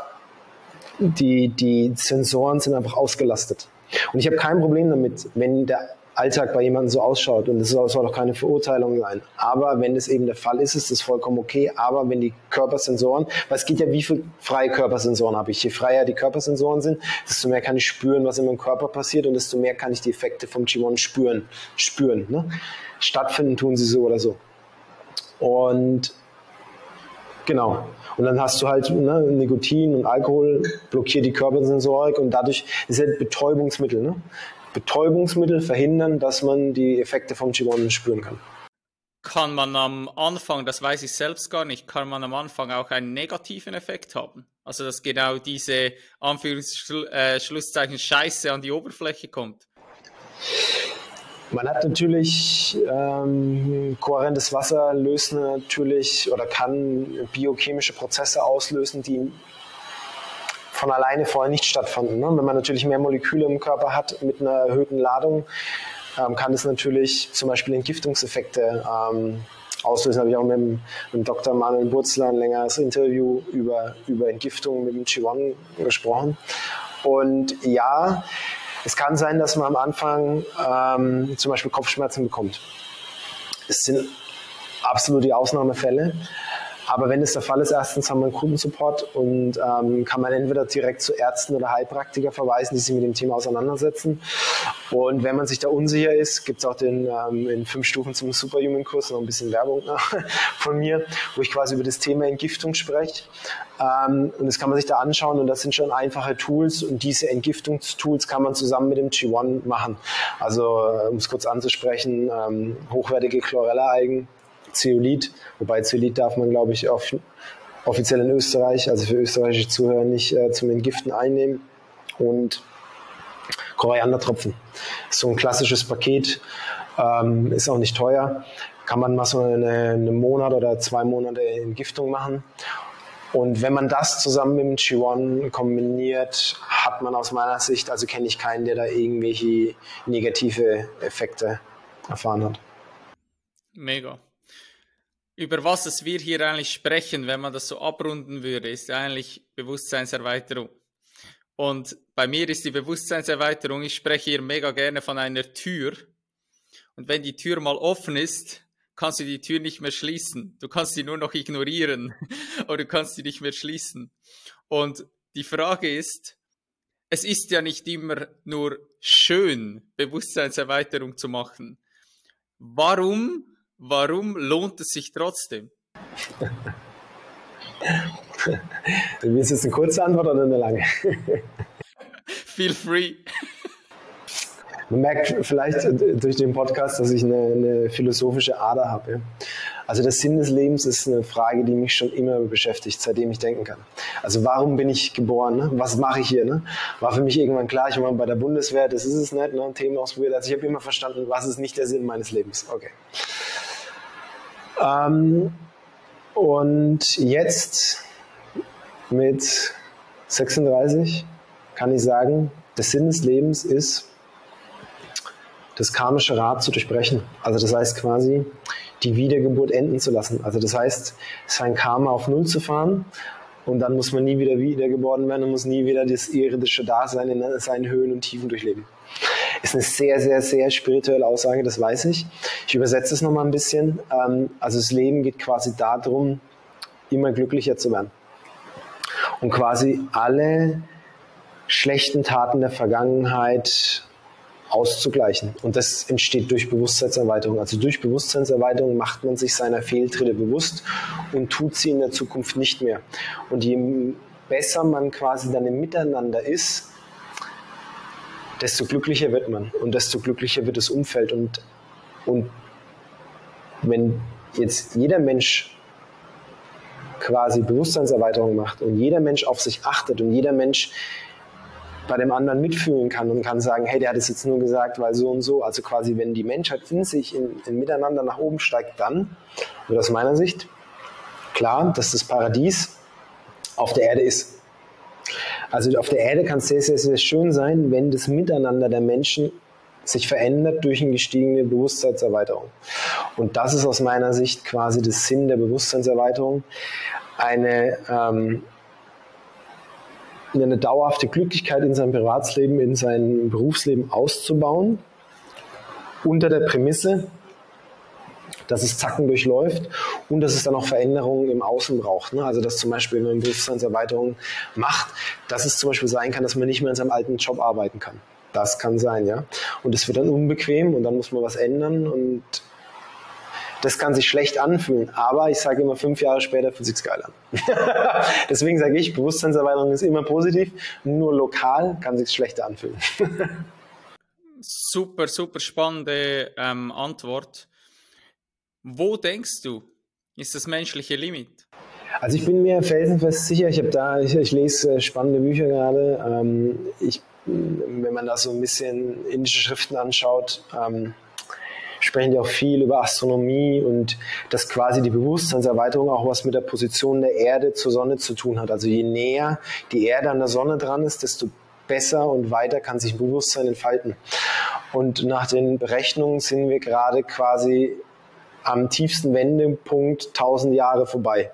die, die Sensoren sind einfach ausgelastet. Und ich habe kein Problem damit, wenn der Alltag bei jemandem so ausschaut. Und das soll auch keine Verurteilung sein. Aber wenn es eben der Fall ist, ist das vollkommen okay. Aber wenn die Körpersensoren, weil es geht ja, wie viele freie Körpersensoren habe ich? Je freier die Körpersensoren sind, desto mehr kann ich spüren, was in meinem Körper passiert und desto mehr kann ich die Effekte vom G1 spüren. spüren ne? Stattfinden tun sie so oder so. Und Genau. Und dann hast du halt ne, Nikotin und Alkohol blockiert die Körpersensorik und dadurch ist halt Betäubungsmittel. Ne? Betäubungsmittel verhindern, dass man die Effekte vom Qigong spüren kann. Kann man am Anfang, das weiß ich selbst gar nicht, kann man am Anfang auch einen negativen Effekt haben? Also dass genau diese Anführungsschlusszeichen Scheiße an die Oberfläche kommt? Man hat natürlich ähm, kohärentes Wasser löst natürlich oder kann biochemische Prozesse auslösen, die von alleine vorher nicht stattfanden. Ne? Wenn man natürlich mehr Moleküle im Körper hat mit einer erhöhten Ladung, ähm, kann es natürlich zum Beispiel Entgiftungseffekte ähm, auslösen. Habe ich auch mit dem, mit dem Dr. Manuel Burzler ein längeres Interview über, über Entgiftung mit dem Qigong gesprochen. Und ja, es kann sein, dass man am Anfang ähm, zum Beispiel Kopfschmerzen bekommt. Es sind absolut die Ausnahmefälle. Aber wenn es der Fall ist, erstens haben wir einen Kundensupport und ähm, kann man entweder direkt zu Ärzten oder Heilpraktiker verweisen, die sich mit dem Thema auseinandersetzen. Und wenn man sich da unsicher ist, gibt es auch den ähm, in fünf Stufen zum Superhuman-Kurs noch ein bisschen Werbung von mir, wo ich quasi über das Thema Entgiftung spreche. Ähm, und das kann man sich da anschauen und das sind schon einfache Tools und diese Entgiftungstools kann man zusammen mit dem G1 machen. Also um es kurz anzusprechen, ähm, hochwertige Chlorella-Algen, Zeolit, wobei Zeolit darf man, glaube ich, auf, offiziell in Österreich, also für österreichische Zuhörer, nicht äh, zum Entgiften einnehmen. Und Koriandertropfen. So ein klassisches Paket, ähm, ist auch nicht teuer. Kann man mal so eine, eine Monat oder zwei Monate Entgiftung machen. Und wenn man das zusammen mit dem G1 kombiniert, hat man aus meiner Sicht, also kenne ich keinen, der da irgendwelche negative Effekte erfahren hat. Mega über was es wir hier eigentlich sprechen, wenn man das so abrunden würde, ist eigentlich Bewusstseinserweiterung. Und bei mir ist die Bewusstseinserweiterung, ich spreche hier mega gerne von einer Tür. Und wenn die Tür mal offen ist, kannst du die Tür nicht mehr schließen. Du kannst sie nur noch ignorieren oder du kannst sie nicht mehr schließen. Und die Frage ist, es ist ja nicht immer nur schön, Bewusstseinserweiterung zu machen. Warum Warum lohnt es sich trotzdem? Du willst jetzt eine kurze Antwort oder eine lange? Feel free. Man merkt vielleicht durch den Podcast, dass ich eine, eine philosophische Ader habe. Also der Sinn des Lebens ist eine Frage, die mich schon immer beschäftigt, seitdem ich denken kann. Also warum bin ich geboren? Ne? Was mache ich hier? Ne? War für mich irgendwann klar, ich war bei der Bundeswehr, das ist es nicht, ne? ein Thema ausprobiert. Also ich habe immer verstanden, was ist nicht der Sinn meines Lebens. Okay. Ähm, und jetzt mit 36 kann ich sagen, der Sinn des Lebens ist, das karmische Rad zu durchbrechen. Also das heißt quasi, die Wiedergeburt enden zu lassen. Also das heißt, sein Karma auf Null zu fahren und dann muss man nie wieder wiedergeboren werden und muss nie wieder das irdische Dasein in seinen Höhen und Tiefen durchleben. Ist eine sehr, sehr, sehr spirituelle Aussage, das weiß ich. Ich übersetze es nochmal ein bisschen. Ähm, also das Leben geht quasi darum, immer glücklicher zu werden. Und quasi alle schlechten Taten der Vergangenheit auszugleichen. Und das entsteht durch Bewusstseinserweiterung. Also durch Bewusstseinserweiterung macht man sich seiner Fehltritte bewusst und tut sie in der Zukunft nicht mehr. Und je besser man quasi dann im Miteinander ist, desto glücklicher wird man und desto glücklicher wird das Umfeld. Und, und wenn jetzt jeder Mensch quasi Bewusstseinserweiterung macht und jeder Mensch auf sich achtet und jeder Mensch bei dem anderen mitfühlen kann und kann sagen, hey, der hat es jetzt nur gesagt, weil so und so. Also quasi, wenn die Menschheit in sich, in, in Miteinander nach oben steigt, dann, und aus meiner Sicht, klar, dass das Paradies auf der Erde ist. Also auf der Erde kann es sehr, sehr, sehr schön sein, wenn das Miteinander der Menschen sich verändert durch eine gestiegene Bewusstseinserweiterung. Und das ist aus meiner Sicht quasi der Sinn der Bewusstseinserweiterung. Eine, ähm, eine dauerhafte Glücklichkeit in seinem Privatsleben, in seinem Berufsleben auszubauen, unter der Prämisse, dass es Zacken durchläuft und dass es dann auch Veränderungen im Außen braucht. Ne? Also dass zum Beispiel, wenn man Bewusstseinserweiterung macht, dass es zum Beispiel sein kann, dass man nicht mehr in seinem alten Job arbeiten kann. Das kann sein, ja. Und es wird dann unbequem und dann muss man was ändern und das kann sich schlecht anfühlen, aber ich sage immer, fünf Jahre später fühlt sich geil an. Deswegen sage ich, Bewusstseinserweiterung ist immer positiv, nur lokal kann sich schlechter anfühlen. super, super spannende ähm, Antwort. Wo denkst du, ist das menschliche Limit? Also ich bin mir felsenfest sicher, ich habe da, ich, ich, lese äh, spannende Bücher gerade. Ähm, ich, wenn man da so ein bisschen indische Schriften anschaut, ähm, sprechen die auch viel über Astronomie und dass quasi die Bewusstseinserweiterung auch was mit der Position der Erde zur Sonne zu tun hat. Also je näher die Erde an der Sonne dran ist, desto besser und weiter kann sich Bewusstsein entfalten. Und nach den Berechnungen sind wir gerade quasi am tiefsten Wendepunkt 1000 Jahre vorbei.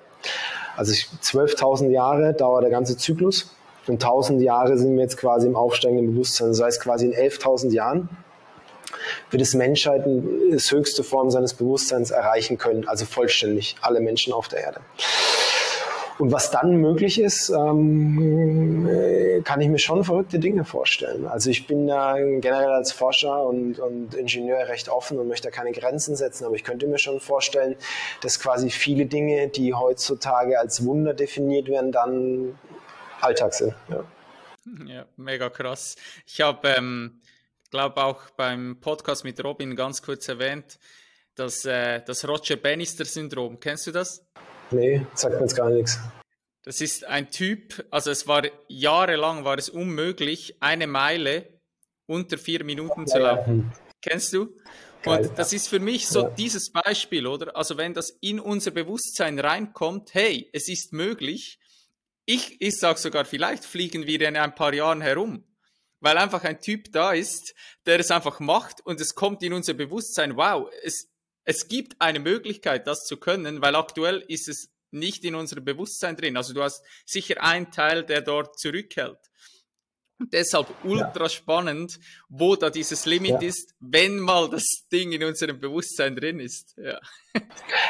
Also 12.000 Jahre dauert der ganze Zyklus und 1000 Jahre sind wir jetzt quasi im aufsteigenden Bewusstsein. Das heißt quasi in 11.000 Jahren wird es Menschheit das höchste Form seines Bewusstseins erreichen können, also vollständig alle Menschen auf der Erde. Und was dann möglich ist, ähm, kann ich mir schon verrückte Dinge vorstellen. Also ich bin da generell als Forscher und, und Ingenieur recht offen und möchte da keine Grenzen setzen, aber ich könnte mir schon vorstellen, dass quasi viele Dinge, die heutzutage als Wunder definiert werden, dann Alltag sind. Ja, ja mega krass. Ich habe, ähm, glaube auch beim Podcast mit Robin ganz kurz erwähnt, dass äh, das Roger Bannister-Syndrom. Kennst du das? Nee, sagt mir jetzt gar nichts. Das ist ein Typ, also es war jahrelang war es unmöglich, eine Meile unter vier Minuten ja, zu laufen. Ja. Kennst du? Und das ist für mich so ja. dieses Beispiel, oder? Also wenn das in unser Bewusstsein reinkommt, hey, es ist möglich. Ich, ich sage sogar, vielleicht fliegen wir in ein paar Jahren herum, weil einfach ein Typ da ist, der es einfach macht und es kommt in unser Bewusstsein, wow, es, es gibt eine Möglichkeit, das zu können, weil aktuell ist es nicht in unserem Bewusstsein drin. Also du hast sicher einen Teil, der dort zurückhält. Und deshalb ultra ja. spannend, wo da dieses Limit ja. ist, wenn mal das Ding in unserem Bewusstsein drin ist. Ja.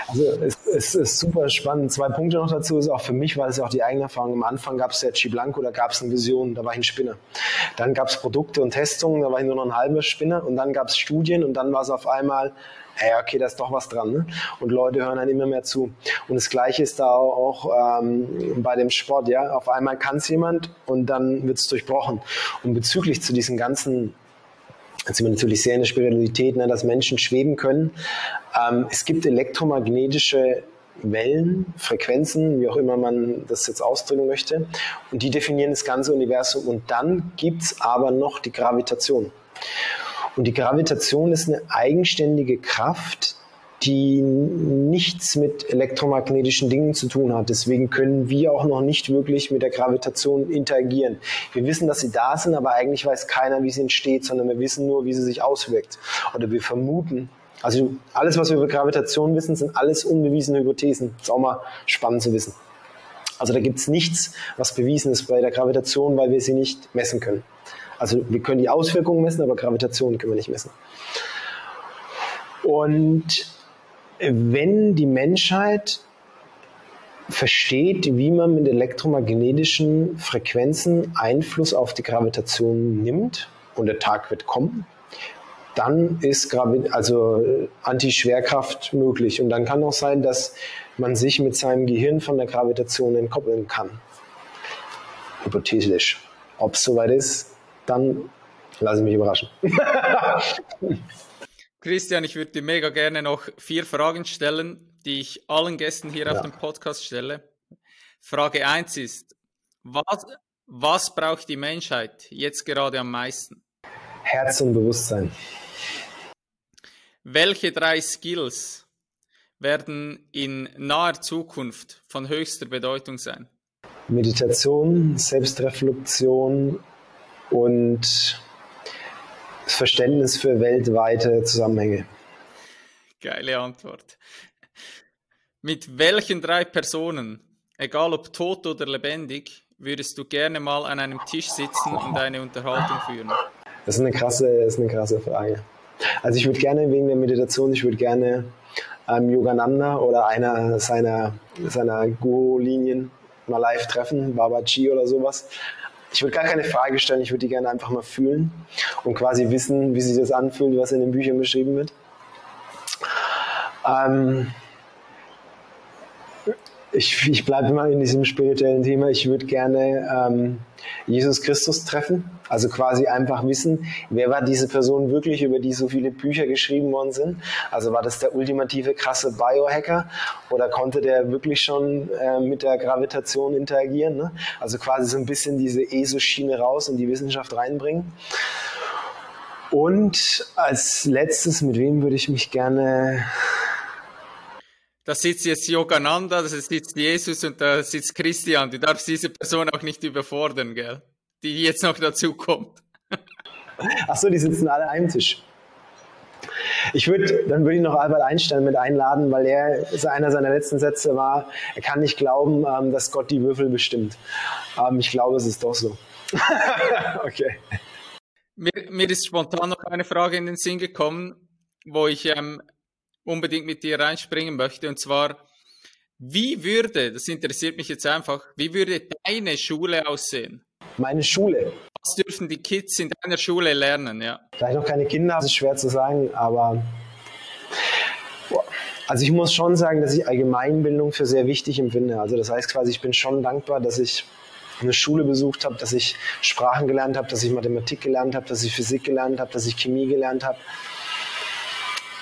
Also es, es, ist super spannend. Zwei Punkte noch dazu ist auch für mich, weil es ja auch die eigene Erfahrung. Am Anfang gab es ja Blanco, da gab es eine Vision, da war ich ein Spinner. Dann gab es Produkte und Testungen, da war ich nur noch ein halber Spinner. Und dann gab es Studien und dann war es auf einmal, ja, okay, da ist doch was dran. Ne? Und Leute hören dann immer mehr zu. Und das Gleiche ist da auch ähm, bei dem Sport. Ja, Auf einmal kann es jemand und dann wird es durchbrochen. Und bezüglich zu diesen ganzen Jetzt sind wir natürlich sehr in der Spiritualität, ne, dass Menschen schweben können. Ähm, es gibt elektromagnetische Wellen, Frequenzen, wie auch immer man das jetzt ausdrücken möchte. Und die definieren das ganze Universum. Und dann gibt es aber noch die Gravitation. Und die Gravitation ist eine eigenständige Kraft, die nichts mit elektromagnetischen Dingen zu tun hat. Deswegen können wir auch noch nicht wirklich mit der Gravitation interagieren. Wir wissen, dass sie da sind, aber eigentlich weiß keiner, wie sie entsteht, sondern wir wissen nur, wie sie sich auswirkt. Oder wir vermuten. Also alles, was wir über Gravitation wissen, sind alles unbewiesene Hypothesen. Ist auch mal spannend zu wissen. Also da gibt es nichts, was bewiesen ist bei der Gravitation, weil wir sie nicht messen können. Also wir können die Auswirkungen messen, aber Gravitation können wir nicht messen. Und wenn die Menschheit versteht, wie man mit elektromagnetischen Frequenzen Einfluss auf die Gravitation nimmt und der Tag wird kommen, dann ist Gravi also Antischwerkraft möglich. Und dann kann auch sein, dass man sich mit seinem Gehirn von der Gravitation entkoppeln kann. Hypothetisch. Ob es soweit ist, dann lasse ich mich überraschen. Christian, ich würde dir mega gerne noch vier Fragen stellen, die ich allen Gästen hier ja. auf dem Podcast stelle. Frage 1 ist, was, was braucht die Menschheit jetzt gerade am meisten? Herz und Bewusstsein. Welche drei Skills werden in naher Zukunft von höchster Bedeutung sein? Meditation, Selbstreflexion und das Verständnis für weltweite Zusammenhänge. Geile Antwort. Mit welchen drei Personen, egal ob tot oder lebendig, würdest du gerne mal an einem Tisch sitzen und eine Unterhaltung führen? Das ist eine krasse, ist eine krasse Frage. Also ich würde gerne wegen der Meditation, ich würde gerne ähm, Yogananda oder einer seiner, seiner Guru-Linien mal live treffen, Babaji oder sowas. Ich würde gar keine Frage stellen, ich würde die gerne einfach mal fühlen und quasi wissen, wie sich das anfühlt, was in den Büchern beschrieben wird. Ähm, ich, ich bleibe mal in diesem spirituellen Thema. Ich würde gerne ähm, Jesus Christus treffen. Also quasi einfach wissen, wer war diese Person wirklich, über die so viele Bücher geschrieben worden sind. Also war das der ultimative krasse Biohacker oder konnte der wirklich schon äh, mit der Gravitation interagieren? Ne? Also quasi so ein bisschen diese ESO-Schiene raus und die Wissenschaft reinbringen. Und als letztes, mit wem würde ich mich gerne da sitzt jetzt Yogananda, da sitzt Jesus und da sitzt Christian. Du darfst diese Person auch nicht überfordern, gell? Die jetzt noch dazu kommt. Achso, die sitzen alle einem Tisch. Ich würde, dann würde ich noch Albert Einstein mit einladen, weil er, einer seiner letzten Sätze war, er kann nicht glauben, ähm, dass Gott die Würfel bestimmt. Ähm, ich glaube, es ist doch so. okay. Mir, mir, ist spontan noch eine Frage in den Sinn gekommen, wo ich ähm, unbedingt mit dir reinspringen möchte. Und zwar, wie würde, das interessiert mich jetzt einfach, wie würde deine Schule aussehen? Meine Schule. Was dürfen die Kids in deiner Schule lernen? Ja. Da ich noch keine Kinder habe, ist schwer zu sagen, aber also ich muss schon sagen, dass ich Allgemeinbildung für sehr wichtig empfinde. Also das heißt quasi, ich bin schon dankbar, dass ich eine Schule besucht habe, dass ich Sprachen gelernt habe, dass ich Mathematik gelernt habe, dass ich Physik gelernt habe, dass ich Chemie gelernt habe.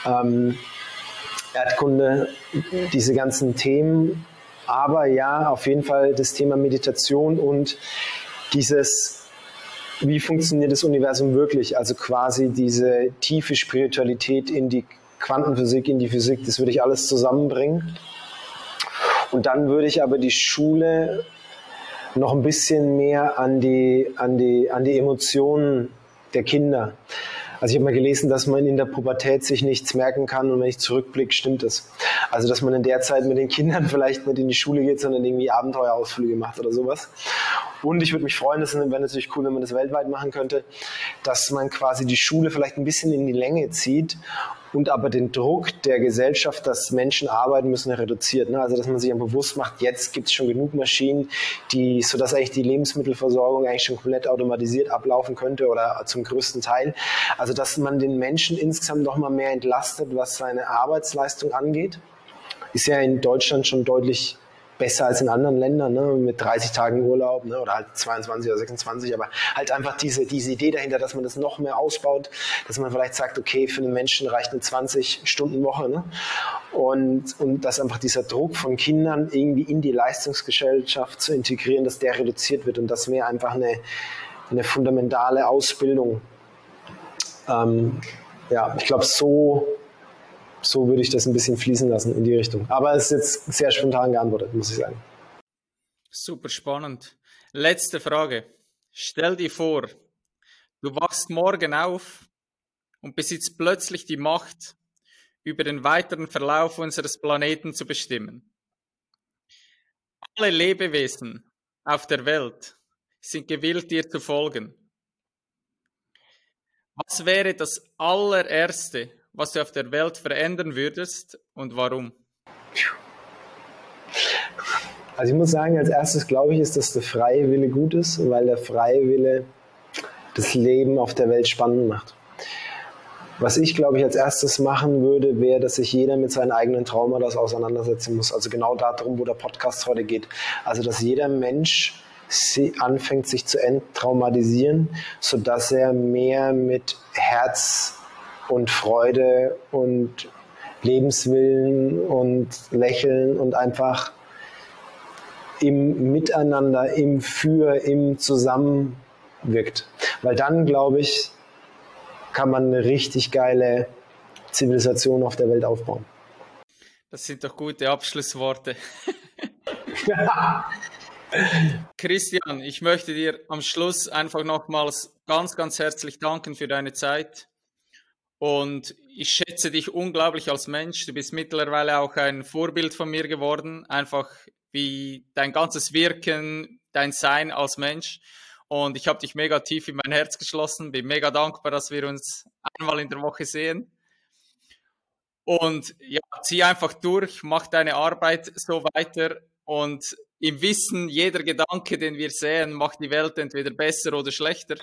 Ähm, Erdkunde, diese ganzen Themen. Aber ja, auf jeden Fall das Thema Meditation und dieses, wie funktioniert das Universum wirklich? Also quasi diese tiefe Spiritualität in die Quantenphysik, in die Physik, das würde ich alles zusammenbringen. Und dann würde ich aber die Schule noch ein bisschen mehr an die, an die, an die Emotionen der Kinder. Also ich habe mal gelesen, dass man in der Pubertät sich nichts merken kann und wenn ich zurückblicke, stimmt es. Also dass man in der Zeit mit den Kindern vielleicht nicht in die Schule geht, sondern irgendwie Abenteuerausflüge macht oder sowas. Und ich würde mich freuen, das wäre natürlich cool, wenn man das weltweit machen könnte, dass man quasi die Schule vielleicht ein bisschen in die Länge zieht und aber den Druck der Gesellschaft, dass Menschen arbeiten müssen, reduziert. Ne? Also dass man sich bewusst macht, jetzt gibt es schon genug Maschinen, die, sodass eigentlich die Lebensmittelversorgung eigentlich schon komplett automatisiert ablaufen könnte oder zum größten Teil. Also dass man den Menschen insgesamt noch mal mehr entlastet, was seine Arbeitsleistung angeht. Ist ja in Deutschland schon deutlich besser als in anderen Ländern, ne, mit 30 Tagen Urlaub ne, oder halt 22 oder 26, aber halt einfach diese, diese Idee dahinter, dass man das noch mehr ausbaut, dass man vielleicht sagt, okay, für einen Menschen reicht eine 20-Stunden-Woche ne, und, und dass einfach dieser Druck von Kindern irgendwie in die Leistungsgesellschaft zu integrieren, dass der reduziert wird und dass mehr einfach eine, eine fundamentale Ausbildung, ähm, ja, ich glaube, so so würde ich das ein bisschen fließen lassen in die Richtung. Aber es ist jetzt sehr spontan geantwortet, muss ich sagen. Super spannend. Letzte Frage. Stell dir vor, du wachst morgen auf und besitzt plötzlich die Macht, über den weiteren Verlauf unseres Planeten zu bestimmen. Alle Lebewesen auf der Welt sind gewillt, dir zu folgen. Was wäre das allererste, was du auf der Welt verändern würdest und warum? Also ich muss sagen, als erstes glaube ich, ist, dass der freie Wille gut ist, weil der freie Wille das Leben auf der Welt spannend macht. Was ich, glaube ich, als erstes machen würde, wäre, dass sich jeder mit seinen eigenen Traumata auseinandersetzen muss. Also genau darum, wo der Podcast heute geht. Also, dass jeder Mensch anfängt, sich zu enttraumatisieren, sodass er mehr mit Herz und Freude und Lebenswillen und Lächeln und einfach im Miteinander, im Für, im Zusammen wirkt. Weil dann, glaube ich, kann man eine richtig geile Zivilisation auf der Welt aufbauen. Das sind doch gute Abschlussworte. Christian, ich möchte dir am Schluss einfach nochmals ganz, ganz herzlich danken für deine Zeit. Und ich schätze dich unglaublich als Mensch. Du bist mittlerweile auch ein Vorbild von mir geworden, einfach wie dein ganzes Wirken, dein Sein als Mensch. Und ich habe dich mega tief in mein Herz geschlossen, bin mega dankbar, dass wir uns einmal in der Woche sehen. Und ja, zieh einfach durch, mach deine Arbeit so weiter und im Wissen, jeder Gedanke, den wir sehen, macht die Welt entweder besser oder schlechter.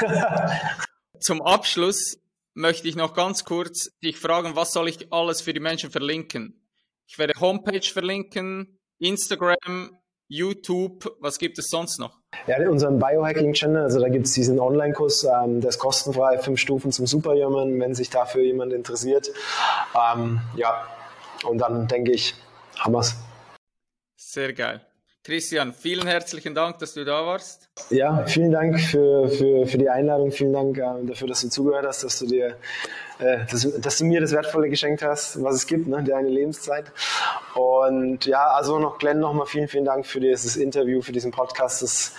Zum Abschluss möchte ich noch ganz kurz dich fragen, was soll ich alles für die Menschen verlinken? Ich werde Homepage verlinken, Instagram, YouTube, was gibt es sonst noch? Ja, unseren Biohacking-Channel, also da gibt es diesen Online-Kurs, ähm, der ist kostenfrei, fünf Stufen zum Superhuman, wenn sich dafür jemand interessiert. Ähm, ja, und dann denke ich, haben wir es. Sehr geil. Christian, vielen herzlichen Dank, dass du da warst. Ja, vielen Dank für, für, für die Einladung. Vielen Dank äh, dafür, dass du zugehört hast, dass du, dir, äh, dass, dass, du mir das Wertvolle geschenkt hast, was es gibt, ne, deine Lebenszeit. Und ja, also noch Glenn, nochmal vielen, vielen Dank für dieses Interview, für diesen Podcast. Das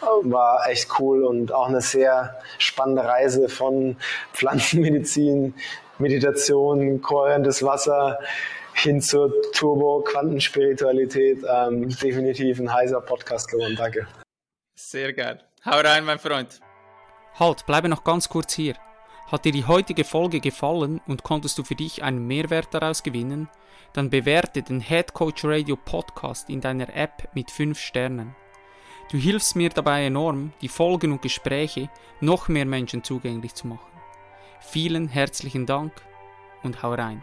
äh, war echt cool und auch eine sehr spannende Reise von Pflanzenmedizin, Meditation, kohärentes Wasser hin zur Turbo-Quantenspiritualität ähm, definitiv ein heißer Podcast geworden. Danke. Sehr geil. Hau rein, mein Freund. Halt, bleibe noch ganz kurz hier. Hat dir die heutige Folge gefallen und konntest du für dich einen Mehrwert daraus gewinnen? Dann bewerte den Head Coach Radio Podcast in deiner App mit 5 Sternen. Du hilfst mir dabei enorm, die Folgen und Gespräche noch mehr Menschen zugänglich zu machen. Vielen herzlichen Dank und hau rein.